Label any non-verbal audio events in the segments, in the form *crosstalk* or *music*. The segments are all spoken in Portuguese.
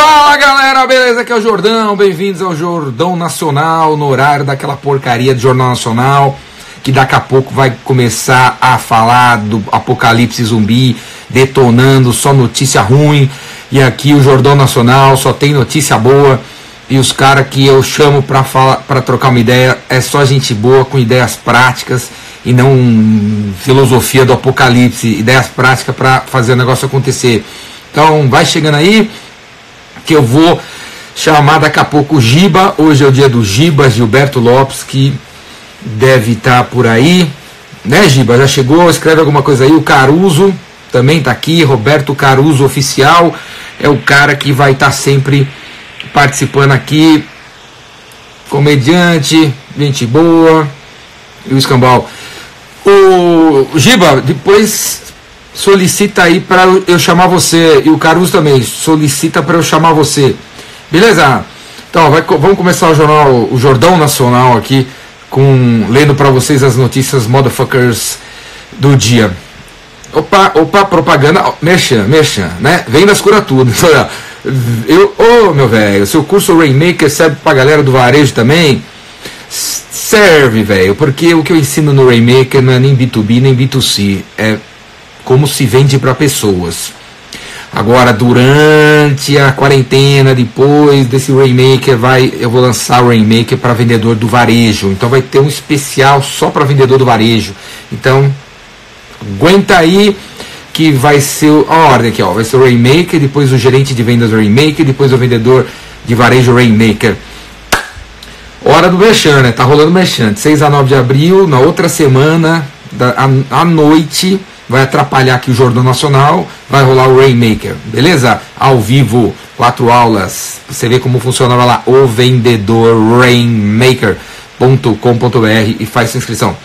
Fala galera, beleza? Aqui é o Jordão, bem-vindos ao Jordão Nacional, no horário daquela porcaria de Jornal Nacional, que daqui a pouco vai começar a falar do apocalipse zumbi, detonando só notícia ruim, e aqui o Jordão Nacional só tem notícia boa, e os caras que eu chamo pra, falar, pra trocar uma ideia é só gente boa, com ideias práticas, e não filosofia do apocalipse, ideias práticas para fazer o negócio acontecer. Então vai chegando aí que eu vou chamar daqui a pouco o Giba. Hoje é o dia do Giba, Gilberto Lopes, que deve estar tá por aí. Né, Giba? Já chegou? Escreve alguma coisa aí. O Caruso também está aqui. Roberto Caruso Oficial é o cara que vai estar tá sempre participando aqui. Comediante, gente boa. E o escambau. O Giba, depois solicita aí para eu chamar você. E o Caruso também solicita para eu chamar você. Beleza? Então, vai, vamos começar o jornal, o Jordão Nacional aqui, com lendo para vocês as notícias motherfuckers do dia. Opa, opa, propaganda, mexa, mexa, né? Vem das cura tudo. *laughs* eu, ô oh, meu velho, seu curso Rainmaker serve pra galera do varejo também? Serve, velho, porque o que eu ensino no Rainmaker não é nem B2B nem B2C, é como se vende para pessoas. Agora, durante a quarentena, depois desse Rainmaker, vai, eu vou lançar o Rainmaker para vendedor do varejo. Então vai ter um especial só para vendedor do varejo. Então, aguenta aí que vai ser a ordem aqui, ó. Vai ser o Rainmaker, depois o gerente de vendas Rainmaker, depois o vendedor de varejo Rainmaker. Hora do Merchan, né? Tá rolando Merchan. 6 a 9 de abril, na outra semana, da, à noite vai atrapalhar aqui o Jordão Nacional, vai rolar o Rainmaker, beleza? Ao vivo, quatro aulas. Você vê como funciona lá, o vendedor rainmaker.com.br e faz sua inscrição.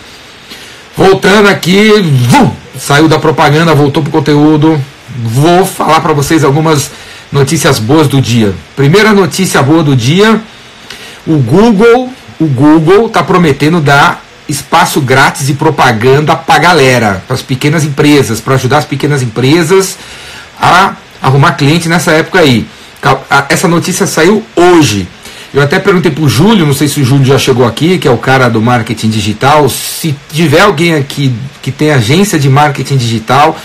Voltando aqui, vum, saiu da propaganda, voltou pro conteúdo. Vou falar para vocês algumas notícias boas do dia. Primeira notícia boa do dia: o Google, o Google está prometendo dar espaço grátis de propaganda para a galera, para as pequenas empresas, para ajudar as pequenas empresas a arrumar cliente nessa época aí. Essa notícia saiu hoje. Eu até perguntei para o Júlio, não sei se o Júlio já chegou aqui, que é o cara do marketing digital. Se tiver alguém aqui que tem agência de marketing digital,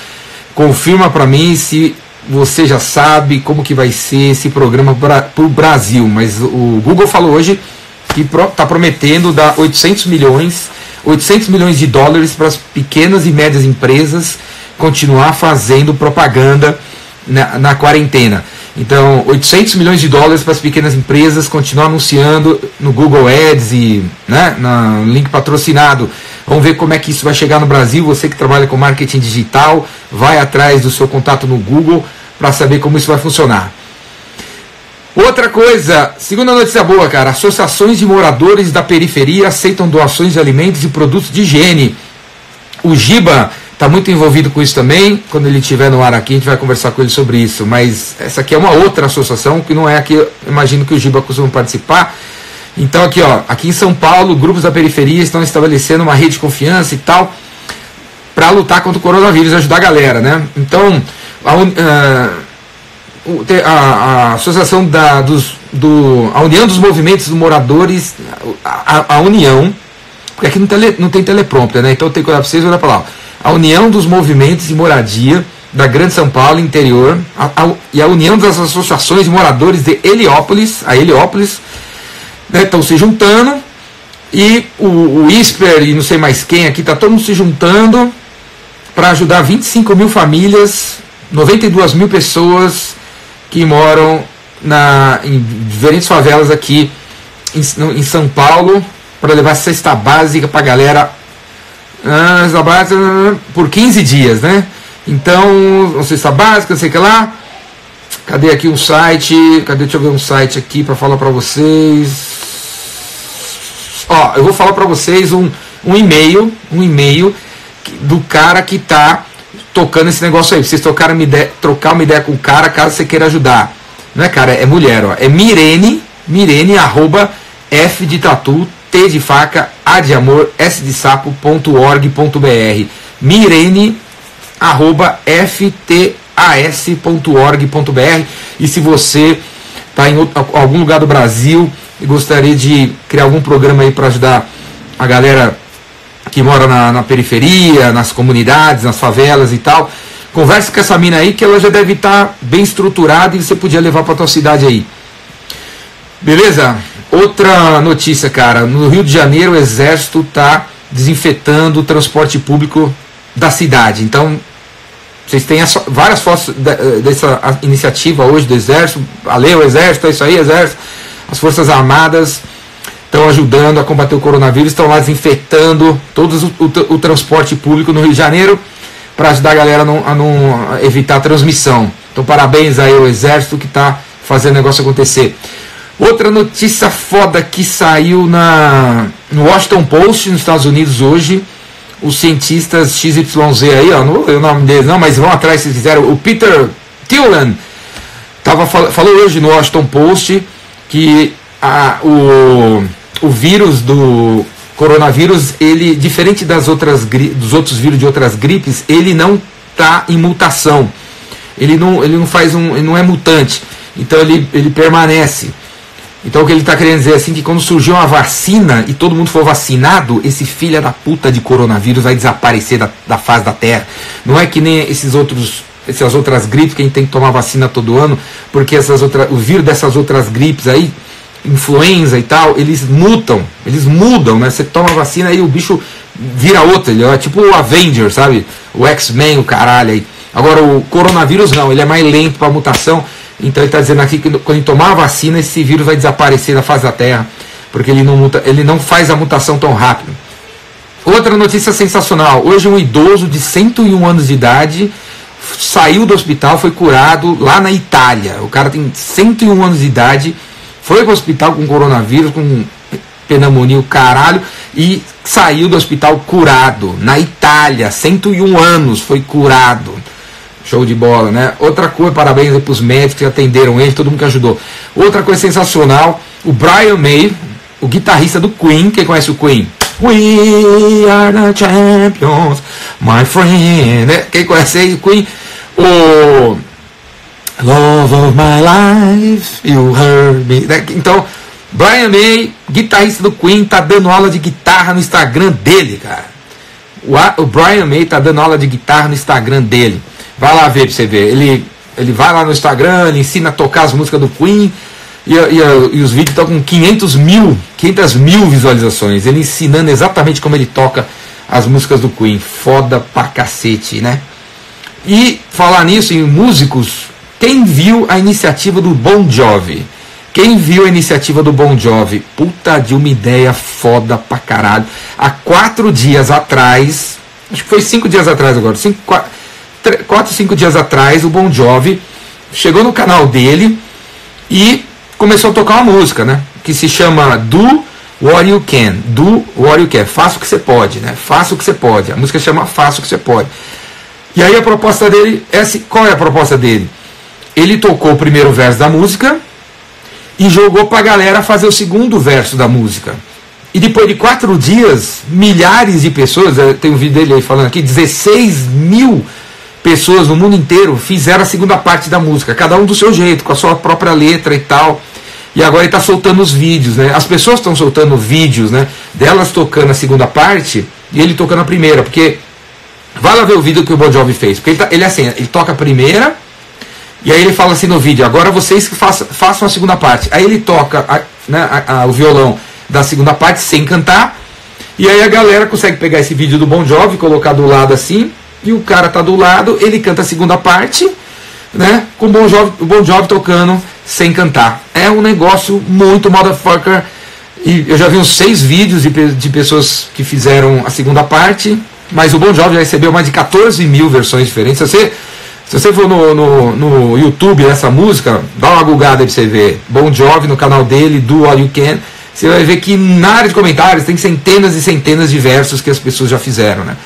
confirma para mim se você já sabe como que vai ser esse programa para o Brasil. Mas o Google falou hoje que está prometendo dar 800 milhões, 800 milhões de dólares para as pequenas e médias empresas continuar fazendo propaganda na, na quarentena. Então, 800 milhões de dólares para as pequenas empresas continuar anunciando no Google Ads e né, no link patrocinado. Vamos ver como é que isso vai chegar no Brasil. Você que trabalha com marketing digital, vai atrás do seu contato no Google para saber como isso vai funcionar. Outra coisa, segunda notícia boa, cara. Associações de moradores da periferia aceitam doações de alimentos e produtos de higiene. O Giba está muito envolvido com isso também. Quando ele estiver no ar aqui, a gente vai conversar com ele sobre isso. Mas essa aqui é uma outra associação que não é aqui, imagino que o Giba costuma participar. Então aqui, ó, aqui em São Paulo, grupos da periferia estão estabelecendo uma rede de confiança e tal para lutar contra o coronavírus, ajudar a galera, né? Então, a, uh, a, a associação da, dos, do, a União dos Movimentos dos Moradores, a, a União, porque aqui não, tele, não tem teleprompter, né? Então tem que olhar para vocês olhar para lá. A União dos Movimentos de Moradia da Grande São Paulo, interior, a, a, e a União das Associações de Moradores de Heliópolis, a Heliópolis, né, estão se juntando, e o, o ISPER e não sei mais quem aqui, está todo mundo se juntando para ajudar 25 mil famílias, 92 mil pessoas que moram na, em diferentes favelas aqui em, em São Paulo para levar cesta básica para a galera ah, cesta básica, por 15 dias, né? Então, cesta básica, não sei que lá. Cadê aqui um site? Cadê? Deixa eu ver um site aqui para falar para vocês. Ó, eu vou falar para vocês um, um e-mail, um e-mail do cara que tá tocando esse negócio aí. Vocês trocaram uma ideia, trocar uma ideia com o cara caso você queira ajudar. Não é cara, é mulher, ó. É Mirene, Mirene, arroba F de tatu, T de faca, A de amor, S de sapo.org.br. Mirene, arroba FTAS.org.br. E se você está em outro, algum lugar do Brasil e gostaria de criar algum programa aí para ajudar a galera que mora na, na, periferia, nas comunidades, nas favelas e tal. Converse com essa mina aí que ela já deve estar tá bem estruturada e você podia levar para tua cidade aí. Beleza? Outra notícia, cara. No Rio de Janeiro, o Exército está desinfetando o transporte público da cidade. Então, vocês têm as, várias fotos de, dessa iniciativa hoje do Exército. Ale, o Exército, é isso aí, Exército. As Forças Armadas estão ajudando a combater o coronavírus, estão lá desinfetando todo o, o, transporte público no Rio de Janeiro para ajudar a galera a não, a não evitar a transmissão. Então, parabéns aí ao Exército que está fazendo o negócio acontecer. Outra notícia foda que saiu na, no Washington Post, nos Estados Unidos hoje os cientistas XYZ aí, ó, não o nome deles não, mas vão atrás se fizeram. O Peter Thielen tava, falou hoje no Washington Post que a, o, o vírus do coronavírus, ele, diferente das outras, dos outros vírus de outras gripes, ele não está em mutação. Ele não, ele não faz um. ele não é mutante. Então ele, ele permanece. Então o que ele está querendo dizer é assim que quando surgiu uma vacina e todo mundo for vacinado, esse filho da puta de coronavírus vai desaparecer da, da face da Terra. Não é que nem esses outros essas outras gripes que a gente tem que tomar vacina todo ano, porque essas outras, o vírus dessas outras gripes aí, influenza e tal, eles mutam, eles mudam, né? Você toma vacina e o bicho vira outro, ele é tipo o Avenger, sabe? O X-Men, o caralho aí. Agora o coronavírus não, ele é mais lento para mutação. Então ele está dizendo aqui que quando ele tomar a vacina, esse vírus vai desaparecer da face da Terra, porque ele não, muta, ele não faz a mutação tão rápido. Outra notícia sensacional: hoje um idoso de 101 anos de idade saiu do hospital, foi curado lá na Itália. O cara tem 101 anos de idade, foi para o hospital com coronavírus, com pneumonia, o caralho, e saiu do hospital curado na Itália. 101 anos, foi curado. Show de bola, né? Outra coisa, parabéns aí pros médicos que atenderam ele, todo mundo que ajudou. Outra coisa sensacional, o Brian May, o guitarrista do Queen, quem conhece o Queen? We are the champions, my friend. Né? Quem conhece aí o Queen? O Love of my life, you heard me. Né? Então, Brian May, guitarrista do Queen, tá dando aula de guitarra no Instagram dele, cara. O, Brian May tá dando aula de guitarra no Instagram dele. Vai lá ver pra você ver. Ele, ele vai lá no Instagram, ele ensina a tocar as músicas do Queen. E, e, e os vídeos estão com 500 mil, 500 mil visualizações. Ele ensinando exatamente como ele toca as músicas do Queen. Foda pra cacete, né? E falar nisso em músicos, quem viu a iniciativa do Bon Jovi? Quem viu a iniciativa do Bon Jovi? Puta de uma ideia foda pra caralho. Há quatro dias atrás, acho que foi cinco dias atrás agora, cinco, quatro, 4, 5 dias atrás, o Bon Jovi chegou no canal dele e começou a tocar uma música, né? Que se chama Do What You Can. Do What You Can. Faça o que você pode, né? Faça o que você pode. A música chama Faça o que você pode. E aí a proposta dele, é essa, qual é a proposta dele? Ele tocou o primeiro verso da música e jogou para a galera fazer o segundo verso da música. E depois de quatro dias, milhares de pessoas, tem um vídeo dele aí falando aqui, 16 mil pessoas no mundo inteiro fizeram a segunda parte da música, cada um do seu jeito, com a sua própria letra e tal. E agora ele está soltando os vídeos, né? As pessoas estão soltando vídeos, né? Delas tocando a segunda parte e ele tocando a primeira, porque vai lá ver o vídeo que o Bon Jovi fez, porque ele, tá, ele é assim, ele toca a primeira e aí ele fala assim no vídeo, agora vocês que façam, a segunda parte. Aí ele toca a, né, a, a, o violão da segunda parte sem cantar e aí a galera consegue pegar esse vídeo do Bon Jovi, colocar do lado assim e o cara tá do lado, ele canta a segunda parte, né? Com o Bon Jovi, o bon Jovi tocando sem cantar. É um negócio muito motherfucker. E eu já vi uns seis vídeos de, de pessoas que fizeram a segunda parte, mas o Bon Jovi já recebeu mais de 14 mil versões diferentes. Você, se você for no, no, no YouTube essa música, dá uma gugada aí pra você ver. Bon Jovi no canal dele, Do All You Can. Você vai ver que na área de comentários tem centenas e centenas de versos que as pessoas já fizeram, né?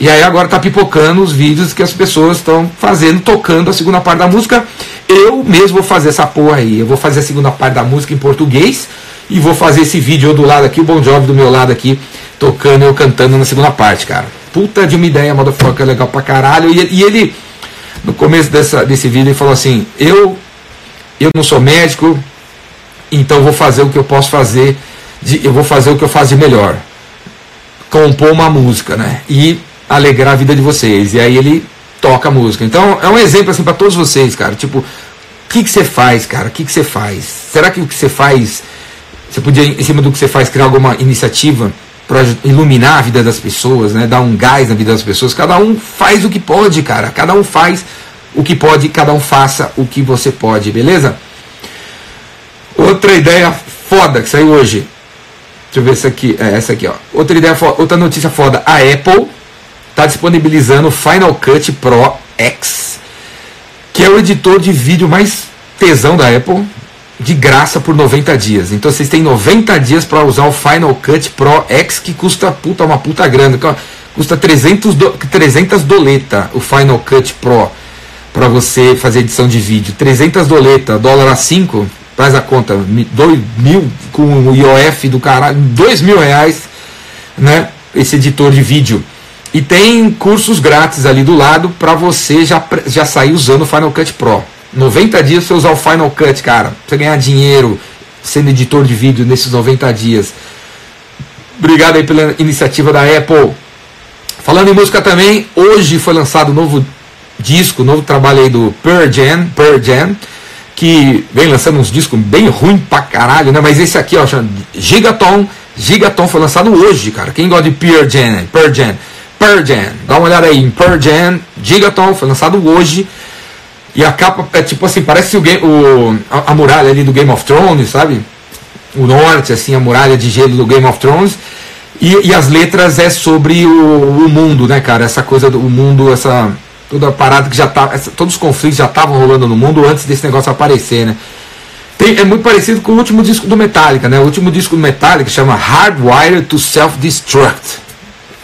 E aí agora tá pipocando os vídeos que as pessoas estão fazendo, tocando a segunda parte da música. Eu mesmo vou fazer essa porra aí. Eu vou fazer a segunda parte da música em português e vou fazer esse vídeo do lado aqui, o Bon Jovi do meu lado aqui, tocando eu cantando na segunda parte, cara. Puta de uma ideia, motherfucker, legal pra caralho. E, e ele, no começo dessa, desse vídeo, ele falou assim: Eu eu não sou médico, então vou fazer o que eu posso fazer, de, eu vou fazer o que eu faço de melhor. Compor uma música, né? E alegrar a vida de vocês. E aí ele toca a música. Então é um exemplo assim para todos vocês, cara. Tipo, o que, que você faz, cara? O que, que você faz? Será que o que você faz, você podia, em cima do que você faz, criar alguma iniciativa para iluminar a vida das pessoas, né? Dar um gás na vida das pessoas. Cada um faz o que pode, cara. Cada um faz o que pode, cada um faça o que você pode, beleza? Outra ideia foda que saiu hoje. Deixa eu ver essa aqui. É essa aqui, ó. Outra ideia foda, outra notícia foda. A Apple está disponibilizando o Final Cut Pro X, que é o editor de vídeo mais tesão da Apple, de graça por 90 dias. Então vocês têm 90 dias para usar o Final Cut Pro X, que custa puta, uma puta grana. Custa 300, do, 300 doleta o Final Cut Pro para você fazer edição de vídeo. 300 doleta, dólar a 5, faz a conta, 2 mil com o IOF do caralho, 2 mil reais, né? Esse editor de vídeo. E tem cursos grátis ali do lado para você já, já sair usando o Final Cut Pro. 90 dias você usar o Final Cut, cara. Você ganhar dinheiro sendo editor de vídeo nesses 90 dias. Obrigado aí pela iniciativa da Apple. Falando em música também, hoje foi lançado um novo disco, um novo trabalho aí do Pearl Jam, Pearl Jam, que vem lançando uns discos bem ruim pra caralho, né? Mas esse aqui, ó, chama Gigaton. Gigaton foi lançado hoje, cara. Quem gosta de Pearl Jam, Pearl Jam. Pearl Jam. Dá uma olhada aí em Pearl Jam, Gigaton, foi lançado hoje. E a capa é tipo assim, parece o, o a, a, muralha ali do Game of Thrones, sabe? O norte, assim, a muralha de gelo do Game of Thrones. E, e as letras é sobre o, o, mundo, né, cara? Essa coisa do mundo, essa. Toda a parada que já tá. Essa, todos os conflitos já estavam rolando no mundo antes desse negócio aparecer, né? Tem, é muito parecido com o último disco do Metallica, né? O último disco do Metallica chama Hardwired to Self-Destruct.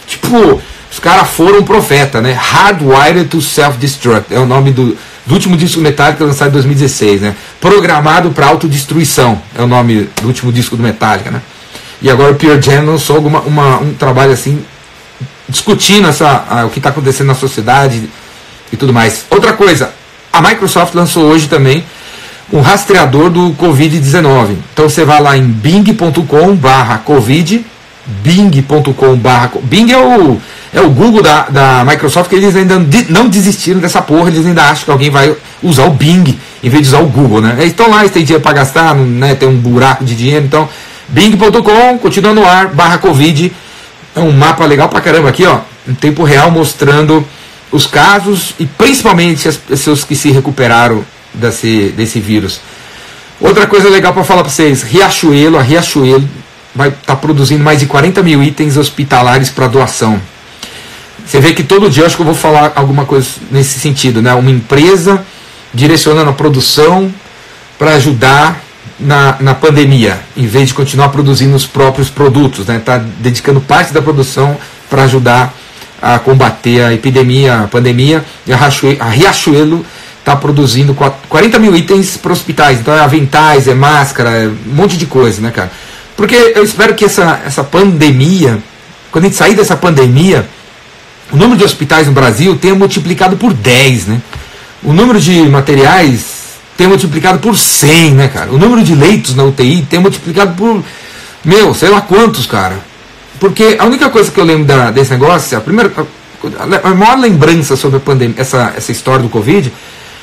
Tipo, os caras foram profeta, né? Hardwired to Self-Destruct. É o nome do, do último disco Metallica lançado em 2016, né? Programado para autodestruição. É o nome do último disco do Metallica, né? E agora o Pure Jam lançou alguma, uma, um trabalho assim, discutindo essa, a, o que está acontecendo na sociedade e tudo mais. Outra coisa, a Microsoft lançou hoje também um rastreador do Covid-19. Então você vai lá em bing.com barra Covid, bing.com barra Bing é o é o Google da, da Microsoft que eles ainda não desistiram dessa porra, eles ainda acham que alguém vai usar o Bing em vez de usar o Google, né? Eles estão lá, eles têm dinheiro para gastar, né? tem um buraco de dinheiro, então bing.com, continua no ar, barra Covid, é um mapa legal pra caramba aqui, ó, em tempo real mostrando os casos e principalmente as pessoas que se recuperaram desse, desse vírus. Outra coisa legal para falar para vocês, Riachuelo, a Riachuelo vai estar tá produzindo mais de 40 mil itens hospitalares para doação. Você vê que todo dia acho que eu vou falar alguma coisa nesse sentido, né? Uma empresa direcionando a produção para ajudar na, na pandemia, em vez de continuar produzindo os próprios produtos, né? Está dedicando parte da produção para ajudar a combater a epidemia, a pandemia. E a Riachuelo está produzindo 40 mil itens para hospitais. Então é aventais, é máscara, é um monte de coisa, né, cara? Porque eu espero que essa, essa pandemia, quando a gente sair dessa pandemia, o número de hospitais no Brasil tenha multiplicado por 10, né? O número de materiais tenha multiplicado por 100, né, cara? O número de leitos na UTI tenha multiplicado por, meu, sei lá quantos, cara. Porque a única coisa que eu lembro da, desse negócio, a primeira, a, a maior lembrança sobre a pandemia, essa, essa história do Covid,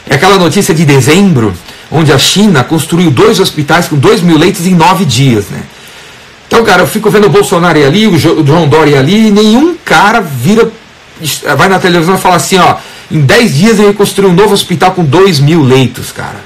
é aquela notícia de dezembro, onde a China construiu dois hospitais com 2 mil leitos em nove dias, né? Então, cara, eu fico vendo o Bolsonaro ali, o João Dória ali, e nenhum cara vira vai na televisão e fala assim, ó, em 10 dias ele construiu um novo hospital com 2 mil leitos, cara.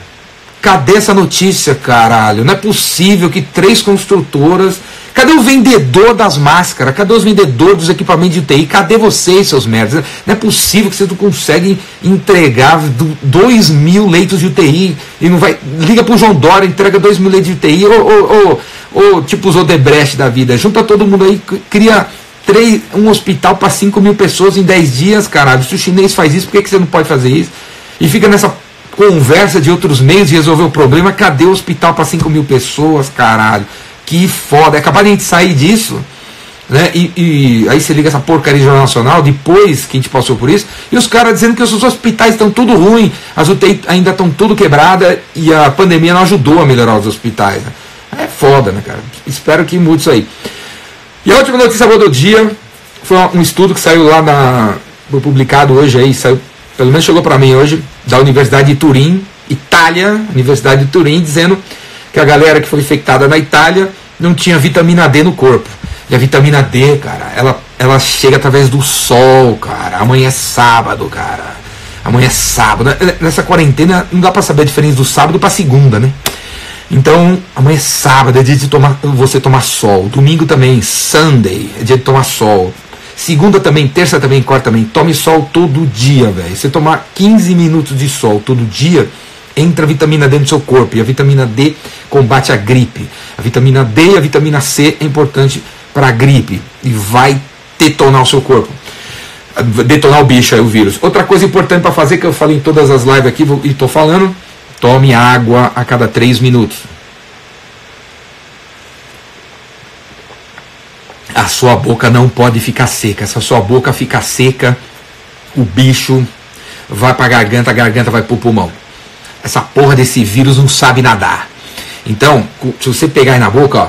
Cadê essa notícia, caralho? Não é possível que três construtoras. Cadê o vendedor das máscaras? Cadê os vendedores dos equipamentos de UTI? Cadê vocês, seus merdas? Não é possível que vocês não conseguem entregar 2 mil leitos de UTI e não vai. Liga pro João Dória, entrega 2 mil leitos de UTI, ou, ou, ou, ou tipo os Odebrecht da vida. Junta todo mundo aí, cria três, um hospital para 5 mil pessoas em 10 dias, caralho. Se o chinês faz isso, por que, que você não pode fazer isso? E fica nessa conversa de outros meios de resolver o problema. Cadê o hospital para 5 mil pessoas, caralho? Que foda. É capaz de a gente sair disso né? E, e, aí você liga essa porcaria de Jornal Nacional, depois que a gente passou por isso, e os caras dizendo que os hospitais estão tudo ruim, as UTI ainda estão tudo quebrada e a pandemia não ajudou a melhorar os hospitais. Né? É foda, né, cara? Espero que mude isso aí. E a última notícia boa do dia foi um estudo que saiu lá na. Foi publicado hoje aí, saiu, pelo menos chegou para mim hoje, da Universidade de Turim, Itália, Universidade de Turim, dizendo que a galera que foi infectada na Itália não tinha vitamina D no corpo. E a vitamina D, cara, ela, ela chega através do sol, cara. Amanhã é sábado, cara. Amanhã é sábado. Nessa quarentena não dá para saber a diferença do sábado para segunda, né? Então, amanhã é sábado, é dia de tomar, você tomar sol. Domingo também, Sunday, é dia de tomar sol. Segunda também, terça também, quarta também. Tome sol todo dia, velho. Você tomar 15 minutos de sol todo dia, entra vitamina D no seu corpo. E a vitamina D combate a gripe. A vitamina D e a vitamina C é importante para a gripe e vai detonar o seu corpo. Detonar o bicho aí, o vírus. Outra coisa importante para fazer, que eu falei em todas as lives aqui e estou falando, tome água a cada 3 minutos. A sua boca não pode ficar seca. Se a sua boca ficar seca, o bicho vai para a garganta, a garganta vai para o pulmão. Essa porra desse vírus não sabe nadar. Então, se você pegar aí na boca, ó,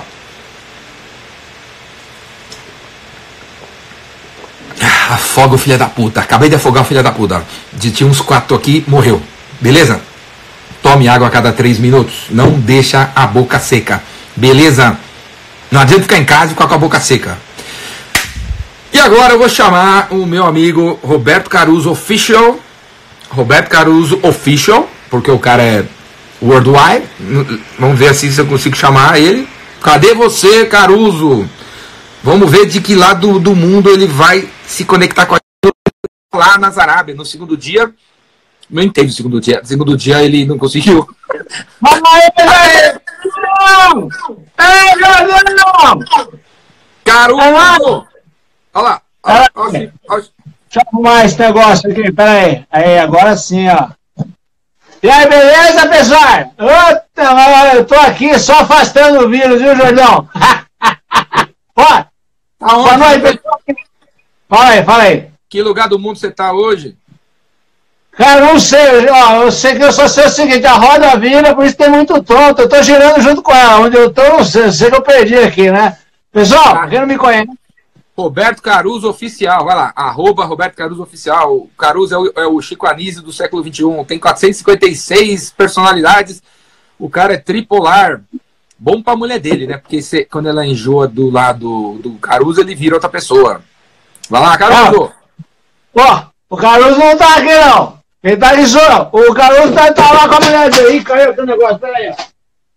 Afoga o filho da puta. Acabei de afogar o filho da puta. Tinha uns quatro aqui, morreu. Beleza? Tome água a cada três minutos. Não deixa a boca seca. Beleza? Não adianta ficar em casa e ficar com a boca seca. E agora eu vou chamar o meu amigo Roberto Caruso Official. Roberto Caruso Official, porque o cara é worldwide. Vamos ver assim se eu consigo chamar ele. Cadê você, Caruso? Vamos ver de que lado do mundo ele vai se conectar com a lá nas Arábias. No segundo dia, não entendo o segundo dia. No segundo dia ele não conseguiu. Aê, Ei, Jordão! Caruso! Olha lá. Olha, olha, olha. Deixa eu arrumar esse negócio aqui, pera aí. Aí, agora sim, ó. E aí, beleza, pessoal? Eu tô aqui só afastando o vírus, viu, Jordão? *laughs* ó, Boa noite, pessoal. Fala aí, fala aí. Que lugar do mundo você está hoje? Cara, não sei. Ó, eu sei que eu só sei o seguinte: a roda vira, por isso tem muito tonto. Eu tô girando junto com ela. Onde eu tô, não sei. Eu sei que eu perdi aqui, né? Pessoal, ah. quem não me conhece. Roberto Caruso Oficial, vai lá, arroba Roberto Caruso Oficial. O Caruso é o, é o Chico Anísio do século XXI, tem 456 personalidades. O cara é tripolar. Bom pra mulher dele, né? Porque cê, quando ela enjoa do lado do Caruso, ele vira outra pessoa. Vai lá, Caruso! Ó, o Caruso não tá aqui, não. Quem tá só. O Caruso tá, tá lá com a mulher dele. Ih, caiu aqui o negócio, peraí.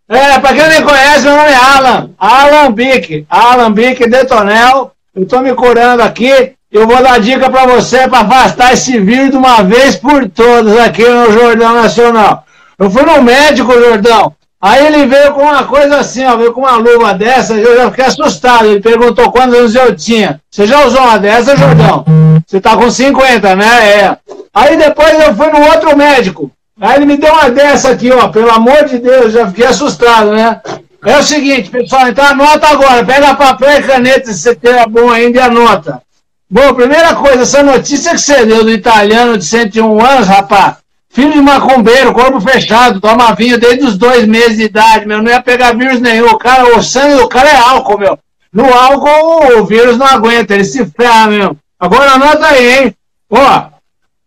É, pra quem não me conhece, meu nome é Alan. Alan Bic. Alan Bic Detonel. Eu tô me curando aqui. Eu vou dar dica pra você pra afastar esse vírus de uma vez por todas aqui no Jordão Nacional. Eu fui no médico, Jordão. Aí ele veio com uma coisa assim, ó, veio com uma luva dessa, eu já fiquei assustado. Ele perguntou quantos anos eu tinha. Você já usou uma dessa, Jordão? Você tá com 50, né? É. Aí depois eu fui no outro médico. Aí ele me deu uma dessa aqui, ó. Pelo amor de Deus, já fiquei assustado, né? É o seguinte, pessoal, então anota agora. Pega papel e caneta, se você tem bom ainda, e anota. Bom, primeira coisa, essa notícia que você deu do italiano de 101 anos, rapaz, Filho de macumbeiro, corpo fechado, toma vinho desde os dois meses de idade, meu. Não ia pegar vírus nenhum. O, cara, o sangue do cara é álcool, meu. No álcool o vírus não aguenta, ele se ferra, meu. Agora anota aí, hein? Ó,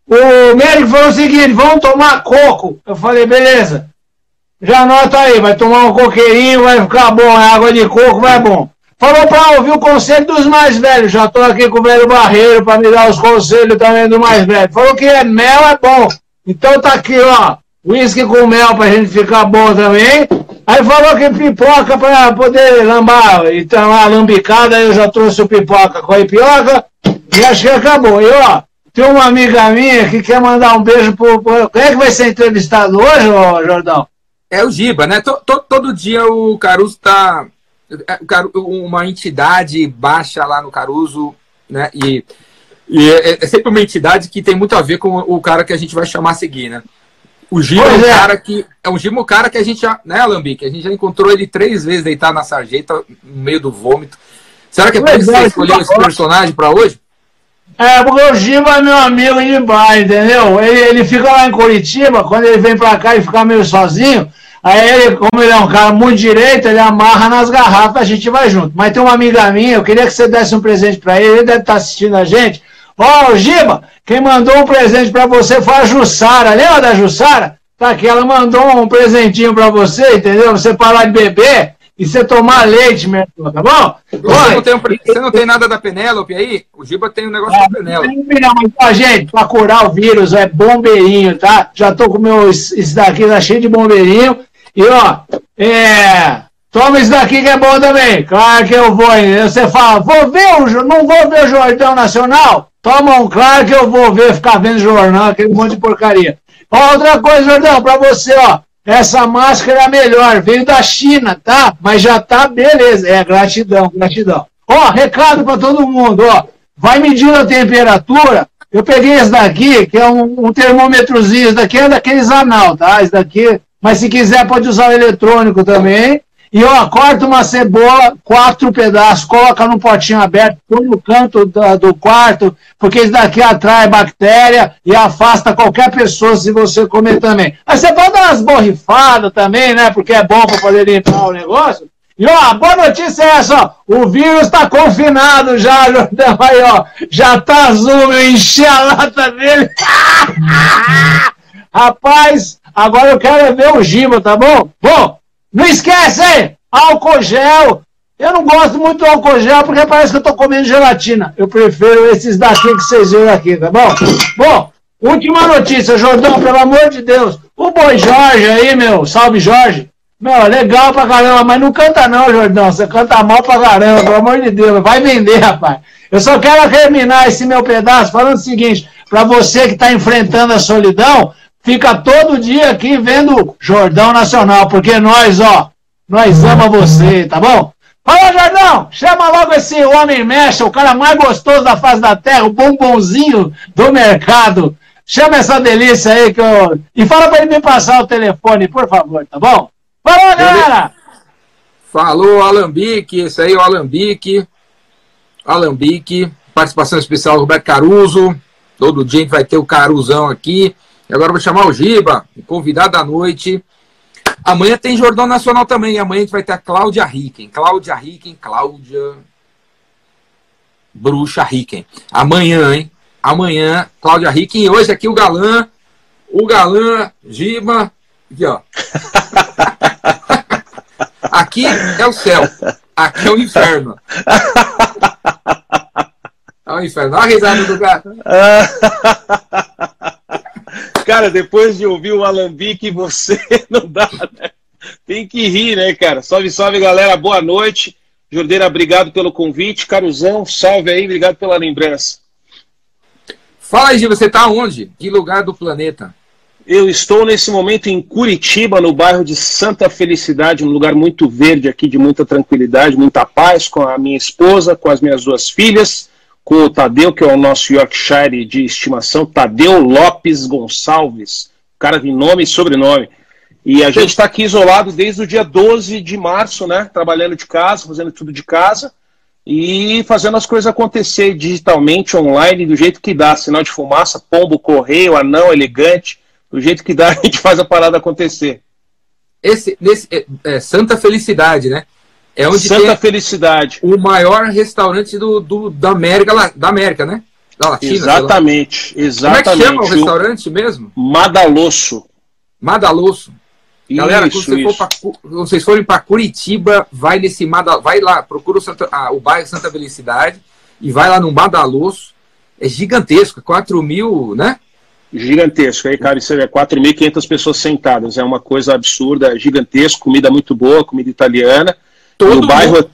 o médico falou o seguinte: vamos tomar coco. Eu falei, beleza. Já anota aí, vai tomar um coqueirinho, vai ficar bom. É água de coco, vai bom. Falou para ouvir o conselho dos mais velhos. Já estou aqui com o velho Barreiro para me dar os conselhos também do mais velho. Falou que é mel é bom. Então tá aqui, ó, uísque com mel pra gente ficar bom também. Aí falou que pipoca pra poder lambar, então a lambicada, eu já trouxe o pipoca com a ipioca e acho que acabou. E ó, tem uma amiga minha que quer mandar um beijo pro. pro... Quem é que vai ser entrevistado hoje, ô, Jordão? É o Giba, né? Todo, todo, todo dia o Caruso tá. É, uma entidade baixa lá no Caruso, né? E e é, é, sempre uma entidade que tem muito a ver com o cara que a gente vai chamar a seguir, né? O Gimo é um é. cara que. É um Gimo cara que a gente já. Né, Alambique? A gente já encontrou ele três vezes deitado na sarjeta, no meio do vômito. Será que é por isso que você escolheu esse personagem para hoje? É, porque o Giba é meu amigo de bar, entendeu? Ele, ele fica lá em Curitiba, quando ele vem pra cá e fica meio sozinho, aí ele, como ele é um cara muito direito, ele amarra nas garrafas, a gente vai junto. Mas tem uma amiga minha, eu queria que você desse um presente pra ele, ele deve estar tá assistindo a gente. Ó, oh, Giba, quem mandou um presente pra você foi a Jussara, lembra da Jussara? Tá aqui, ela mandou um presentinho pra você, entendeu? Você parar de beber e você tomar leite, meu irmão, tá bom? Você não, tem um, você não tem nada da Penélope aí? O Giba tem um negócio é, da Penélope. Não, mas, ó, gente, pra curar o vírus é bombeirinho, tá? Já tô com meu. Isso daqui tá cheio de bombeirinho. E, ó, é. Toma isso daqui que é bom também. Claro que eu vou. Você fala, vou ver o. Não vou ver o Jordão Nacional? Toma um, claro que eu vou ver, ficar vendo jornal, aquele monte de porcaria. Ó, outra coisa, Jordão, pra você, ó. Essa máscara é melhor, veio da China, tá? Mas já tá beleza. É, gratidão, gratidão. Ó, recado para todo mundo, ó. Vai medindo a temperatura. Eu peguei esse daqui, que é um, um termômetrozinho. Esse daqui é daqueles anal, tá? Esse daqui. Mas se quiser, pode usar o eletrônico também. E ó, corta uma cebola, quatro pedaços, coloca num potinho aberto, põe no canto do, do quarto, porque isso daqui atrai bactéria e afasta qualquer pessoa se você comer também. Aí você pode dar umas borrifadas também, né? Porque é bom para poder limpar o negócio. E ó, a boa notícia é essa, ó. O vírus está confinado já, *laughs* Jordão. Aí, ó. Já tá azul, eu enchi a lata dele. *laughs* Rapaz, agora eu quero ver o Giba, tá bom? Bom, não esquece, hein? Álcool gel. Eu não gosto muito do álcool gel porque parece que eu tô comendo gelatina. Eu prefiro esses daqui que vocês viram aqui, tá bom? Bom, última notícia, Jordão, pelo amor de Deus. O Boi Jorge aí, meu, salve Jorge. Meu, legal pra caramba, mas não canta não, Jordão. Você canta mal pra caramba, pelo amor de Deus. Vai vender, rapaz. Eu só quero terminar esse meu pedaço falando o seguinte: para você que está enfrentando a solidão, fica todo dia aqui vendo Jordão Nacional, porque nós, ó, nós ama você, tá bom? Fala, Jordão! Chama logo esse homem mexa, o cara mais gostoso da face da terra, o bombonzinho do mercado. Chama essa delícia aí que eu. E fala pra ele me passar o telefone, por favor, tá bom? Falou, galera! Falou, Alambique, esse aí é o Alambique. Alambique, participação especial Roberto Caruso. Todo dia a gente vai ter o Caruzão aqui. E agora vou chamar o Giba, convidado da noite. Amanhã tem Jordão Nacional também. Amanhã a gente vai ter a Cláudia Ricken. Cláudia Ricken, Cláudia. Bruxa Ricken. Amanhã, hein? Amanhã, Cláudia Ricken. E hoje aqui o galã. O galã, Giba. Aqui, ó. *laughs* aqui é o céu. Aqui é o inferno. É o inferno. Olha a risada do gato. *laughs* Cara, depois de ouvir o Alambique, você *laughs* não dá, né? Tem que rir, né, cara? Salve, salve, galera. Boa noite. Jordeira, obrigado pelo convite. Caruzão, salve aí, obrigado pela lembrança. Fala aí, você tá onde? Que lugar do planeta? Eu estou nesse momento em Curitiba, no bairro de Santa Felicidade, um lugar muito verde aqui, de muita tranquilidade, muita paz, com a minha esposa, com as minhas duas filhas com o Tadeu, que é o nosso Yorkshire de estimação, Tadeu Lopes Gonçalves, cara de nome e sobrenome. E a gente está aqui isolado desde o dia 12 de março, né? Trabalhando de casa, fazendo tudo de casa e fazendo as coisas acontecer digitalmente, online, do jeito que dá. Sinal de fumaça, pombo, correio, anão, elegante, do jeito que dá, *laughs* a gente faz a parada acontecer. Esse, nesse, é, é, Santa Felicidade, né? É onde Santa Felicidade. O maior restaurante do, do, da América, da América, né? Da Latina. Exatamente, exatamente. Como é que chama o restaurante mesmo? Madalosso. Madalosso. Galera, isso, quando você for pra, vocês forem para Curitiba, vai nesse Madalosso, vai lá, procura o, Santa, ah, o bairro Santa Felicidade e vai lá no Madalosso. É gigantesco, 4 mil, né? Gigantesco. Aí, cara, isso é 4.500 pessoas sentadas. É uma coisa absurda, é gigantesco. Comida muito boa, comida italiana. Todo no bairro, mundo.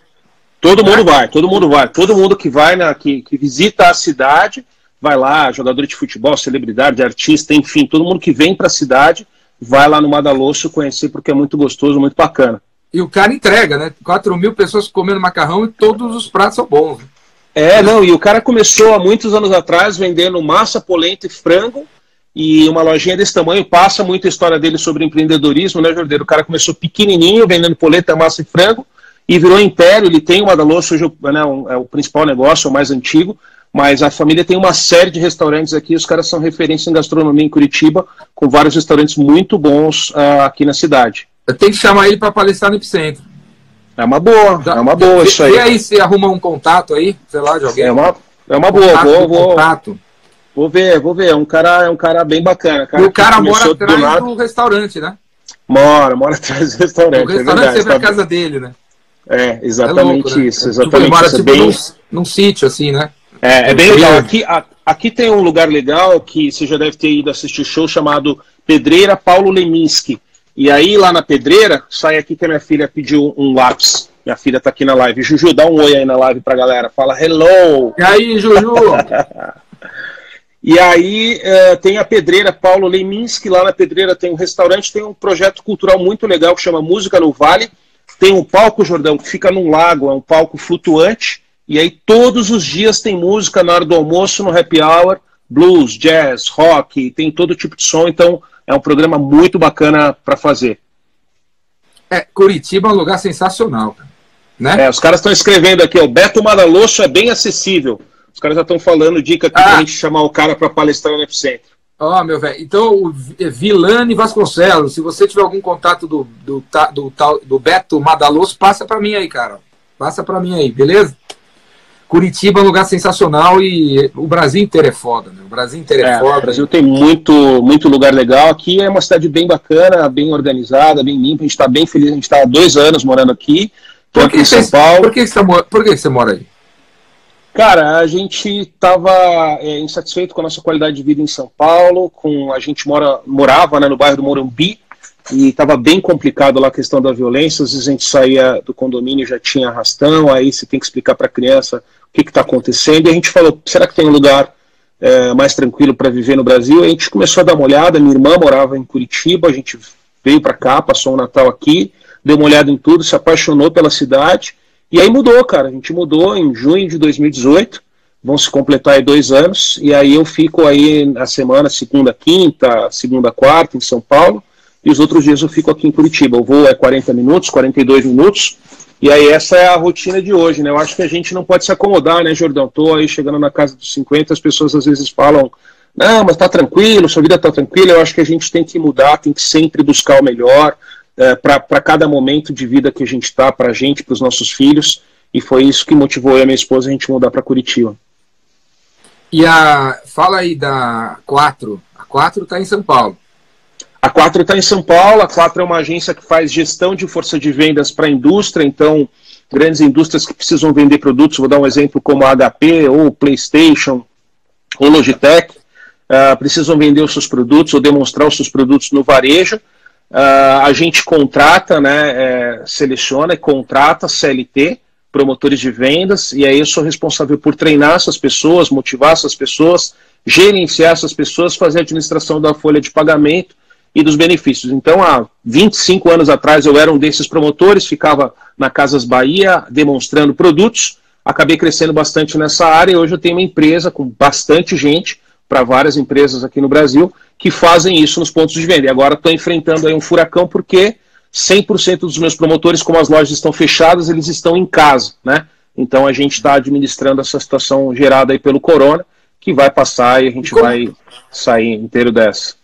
todo mundo vai, todo mundo vai. Todo mundo que vai, na, que, que visita a cidade, vai lá, jogador de futebol, celebridade, artista, enfim, todo mundo que vem para a cidade vai lá no Madalosso conhecer porque é muito gostoso, muito bacana. E o cara entrega, né? 4 mil pessoas comendo macarrão e todos os pratos são bons. É, não, e o cara começou há muitos anos atrás vendendo massa, polenta e frango, e uma lojinha desse tamanho passa muita história dele sobre empreendedorismo, né, Jordeiro? O cara começou pequenininho, vendendo polenta, massa e frango, e virou império. Ele tem o Madalosso, hoje né, um, é o principal negócio, é o mais antigo, mas a família tem uma série de restaurantes aqui. Os caras são referência em gastronomia em Curitiba, com vários restaurantes muito bons uh, aqui na cidade. Eu tenho que chamar ele para palestrar no Epicentro. É uma boa, é uma boa isso aí. E aí, se arruma um contato aí, sei lá, de alguém? É uma, é uma boa, contato, vou, vou, contato. vou ver, vou ver. É um cara, é um cara bem bacana. Cara, e o cara mora atrás do, do, restaurante, né? Mora, mora *laughs* atrás do restaurante. O é restaurante é sempre a casa dele, né? É, exatamente é louco, né? isso. Exatamente tipo, isso. Tipo, bem... num, num sítio, assim, né? É, é bem legal. Aqui, a, aqui tem um lugar legal que você já deve ter ido assistir show chamado Pedreira Paulo Leminski. E aí, lá na Pedreira, sai aqui que a minha filha pediu um lápis. Minha filha tá aqui na live. Juju, dá um oi aí na live pra galera. Fala hello! E aí, Juju? *laughs* e aí uh, tem a Pedreira Paulo Leminski. Lá na Pedreira tem um restaurante, tem um projeto cultural muito legal que chama Música no Vale. Tem um palco, Jordão, que fica num lago, é um palco flutuante e aí todos os dias tem música na hora do almoço, no happy hour, blues, jazz, rock, tem todo tipo de som, então é um programa muito bacana para fazer. É, Curitiba é um lugar sensacional, né? É, os caras estão escrevendo aqui, o Beto Madalosso é bem acessível. Os cares já estão falando dica aqui ah. pra gente chamar o cara para palestrar no Epicentro. Ó, oh, meu velho. Então, o Vilane Vasconcelos, se você tiver algum contato do, do, do, do, do Beto Madalosso, passa para mim aí, cara. Passa para mim aí, beleza? Curitiba é um lugar sensacional e o Brasil inteiro é foda, né? O Brasil inteiro é, é foda. O Brasil tem muito, muito lugar legal. Aqui é uma cidade bem bacana, bem organizada, bem limpa. A gente está bem feliz. A gente está há dois anos morando aqui. Por que, em São Paulo. Por que, você, por que você mora aí? Cara, a gente estava é, insatisfeito com a nossa qualidade de vida em São Paulo. Com a gente mora, morava né, no bairro do Morumbi e estava bem complicado lá a questão da violência. Às vezes a gente saía do condomínio já tinha arrastão, aí você tem que explicar para a criança o que está acontecendo. E a gente falou: será que tem um lugar é, mais tranquilo para viver no Brasil? E a gente começou a dar uma olhada. Minha irmã morava em Curitiba, a gente veio para cá, passou o Natal aqui, deu uma olhada em tudo, se apaixonou pela cidade. E aí mudou, cara. A gente mudou em junho de 2018. Vão se completar aí dois anos. E aí eu fico aí na semana, segunda, quinta, segunda, quarta, em São Paulo. E os outros dias eu fico aqui em Curitiba. O voo é 40 minutos, 42 minutos. E aí essa é a rotina de hoje, né? Eu acho que a gente não pode se acomodar, né, Jordão? Tô aí chegando na casa dos 50, as pessoas às vezes falam, não, mas tá tranquilo, sua vida tá tranquila. Eu acho que a gente tem que mudar, tem que sempre buscar o melhor é, para cada momento de vida que a gente tá, para a gente, para os nossos filhos. E foi isso que motivou eu e a minha esposa a gente mudar para Curitiba. E a fala aí da 4. A 4 está em São Paulo. A 4 está em São Paulo, a 4 é uma agência que faz gestão de força de vendas para a indústria, então grandes indústrias que precisam vender produtos, vou dar um exemplo como a HP ou PlayStation ou Logitech, uh, precisam vender os seus produtos ou demonstrar os seus produtos no varejo. Uh, a gente contrata, né, é, seleciona e contrata CLT, promotores de vendas, e aí eu sou responsável por treinar essas pessoas, motivar essas pessoas, gerenciar essas pessoas, fazer a administração da folha de pagamento e dos benefícios. Então, há 25 anos atrás, eu era um desses promotores, ficava na Casas Bahia demonstrando produtos, acabei crescendo bastante nessa área e hoje eu tenho uma empresa com bastante gente, para várias empresas aqui no Brasil, que fazem isso nos pontos de venda. E agora estou enfrentando aí um furacão porque 100% dos meus promotores, como as lojas estão fechadas, eles estão em casa, né? Então a gente está administrando essa situação gerada aí pelo corona, que vai passar e a gente como... vai sair inteiro dessa.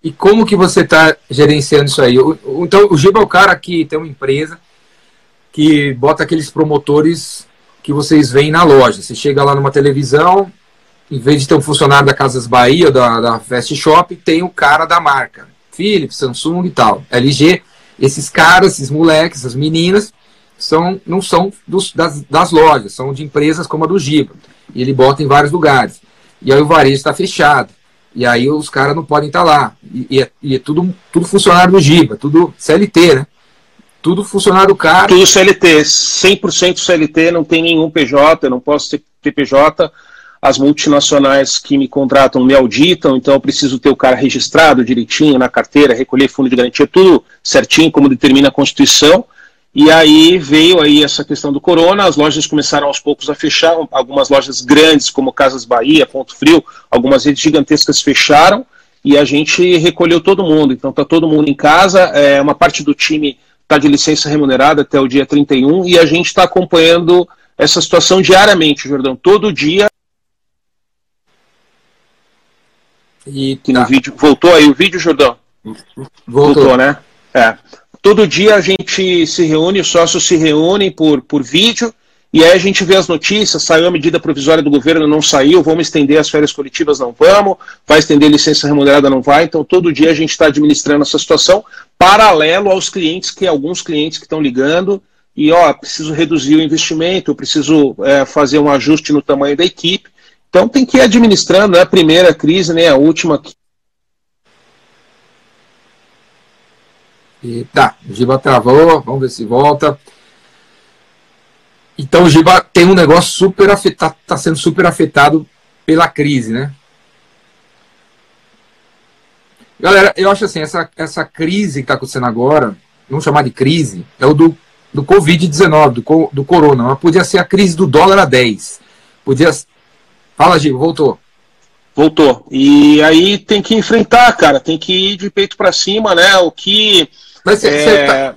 E como que você está gerenciando isso aí? Então, o Giba é o cara que tem uma empresa que bota aqueles promotores que vocês veem na loja. Você chega lá numa televisão, em vez de ter um funcionário da Casas Bahia, da, da Fast Shop, tem o cara da marca. Philips, Samsung e tal. LG. Esses caras, esses moleques, essas meninas, são, não são dos, das, das lojas, são de empresas como a do Giba. E ele bota em vários lugares. E aí o varejo está fechado. E aí os caras não podem estar tá lá. E, e, é, e, é, tudo, tudo funcionário do Giba, tudo CLT, né? Tudo funcionário caro. Tudo CLT, 100% CLT, não tem nenhum PJ, eu não posso ter PJ. As multinacionais que me contratam me auditam, então eu preciso ter o cara registrado direitinho na carteira, recolher fundo de garantia, tudo certinho, como determina a Constituição. E aí veio aí essa questão do corona, as lojas começaram aos poucos a fechar, algumas lojas grandes como Casas Bahia, Ponto Frio, algumas redes gigantescas fecharam e a gente recolheu todo mundo. Então tá todo mundo em casa, é, uma parte do time está de licença remunerada até o dia 31 e a gente está acompanhando essa situação diariamente, Jordão. Todo dia. E tá. no vídeo. Voltou aí o vídeo, Jordão? Voltou, Voltou né? É. Todo dia a gente se reúne, os sócios se reúnem por, por vídeo e aí a gente vê as notícias, saiu a medida provisória do governo, não saiu, vamos estender as férias coletivas, não vamos, vai estender a licença remunerada, não vai. Então, todo dia a gente está administrando essa situação, paralelo aos clientes, que alguns clientes que estão ligando, e ó, preciso reduzir o investimento, preciso é, fazer um ajuste no tamanho da equipe. Então tem que ir administrando, não é a primeira crise, nem a última. E, tá, o Giba travou, vamos ver se volta. Então o Giba tem um negócio super afetado, está sendo super afetado pela crise, né? Galera, eu acho assim, essa, essa crise que está acontecendo agora, vamos chamar de crise, é o do, do Covid-19, do, do corona. Mas podia ser a crise do dólar a 10. Podia. Fala, Giba, voltou. Voltou. E aí tem que enfrentar, cara, tem que ir de peito para cima, né? O que. Mas é... tá...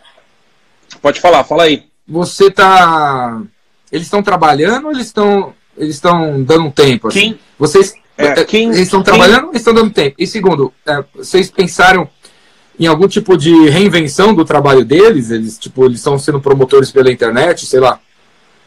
Pode falar, fala aí. Você tá eles estão trabalhando ou eles estão eles estão dando um tempo? Assim? Quem, vocês é, é quem, eles estão trabalhando ou estão dando tempo? E segundo, é, vocês pensaram em algum tipo de reinvenção do trabalho deles? Eles tipo eles estão sendo promotores pela internet, sei lá.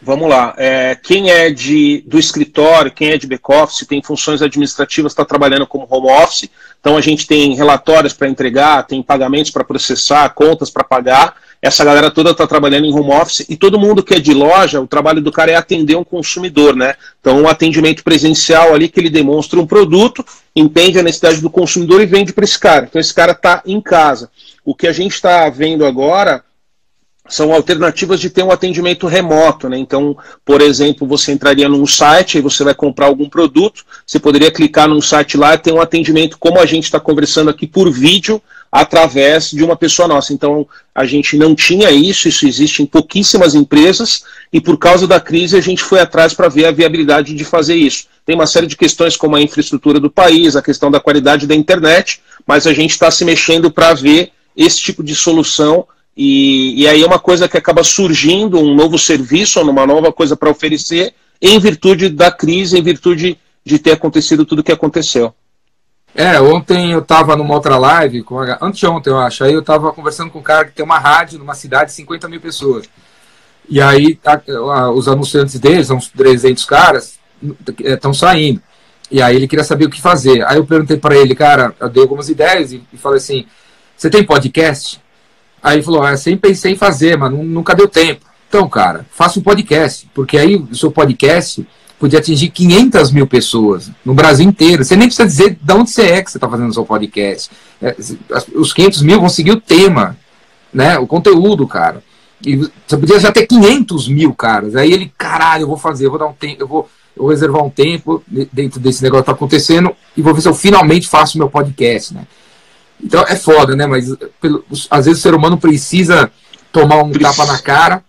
Vamos lá. É, quem é de, do escritório, quem é de back-office, tem funções administrativas, está trabalhando como home office. Então a gente tem relatórios para entregar, tem pagamentos para processar, contas para pagar essa galera toda está trabalhando em home office e todo mundo que é de loja, o trabalho do cara é atender um consumidor, né? Então, um atendimento presencial ali que ele demonstra um produto, entende a necessidade do consumidor e vende para esse cara. Então, esse cara está em casa. O que a gente está vendo agora são alternativas de ter um atendimento remoto, né? Então, por exemplo, você entraria num site e você vai comprar algum produto, você poderia clicar num site lá e ter um atendimento como a gente está conversando aqui por vídeo através de uma pessoa nossa. Então, a gente não tinha isso, isso existe em pouquíssimas empresas, e por causa da crise a gente foi atrás para ver a viabilidade de fazer isso. Tem uma série de questões como a infraestrutura do país, a questão da qualidade da internet, mas a gente está se mexendo para ver esse tipo de solução. E, e aí é uma coisa que acaba surgindo, um novo serviço, uma nova coisa para oferecer, em virtude da crise, em virtude de ter acontecido tudo o que aconteceu. É, ontem eu estava numa outra live, com a, anteontem eu acho, aí eu estava conversando com um cara que tem uma rádio numa cidade de 50 mil pessoas. E aí a, a, os anunciantes deles, uns 300 caras, estão saindo. E aí ele queria saber o que fazer. Aí eu perguntei para ele, cara, eu dei algumas ideias e, e falei assim, você tem podcast? Aí ele falou, ah, sempre pensei em fazer, mas nunca deu tempo. Então, cara, faça um podcast, porque aí o seu podcast podia atingir 500 mil pessoas no Brasil inteiro. Você nem precisa dizer de onde você é que você está fazendo o seu podcast. É, os 500 mil vão seguir o tema, né? o conteúdo, cara. E você podia já ter 500 mil caras. Aí ele, caralho, eu vou fazer, eu vou dar um tempo, eu vou, eu vou reservar um tempo dentro desse negócio que está acontecendo e vou ver se eu finalmente faço meu podcast, né? Então é foda, né? Mas pelo, às vezes o ser humano precisa tomar um Prec... tapa na cara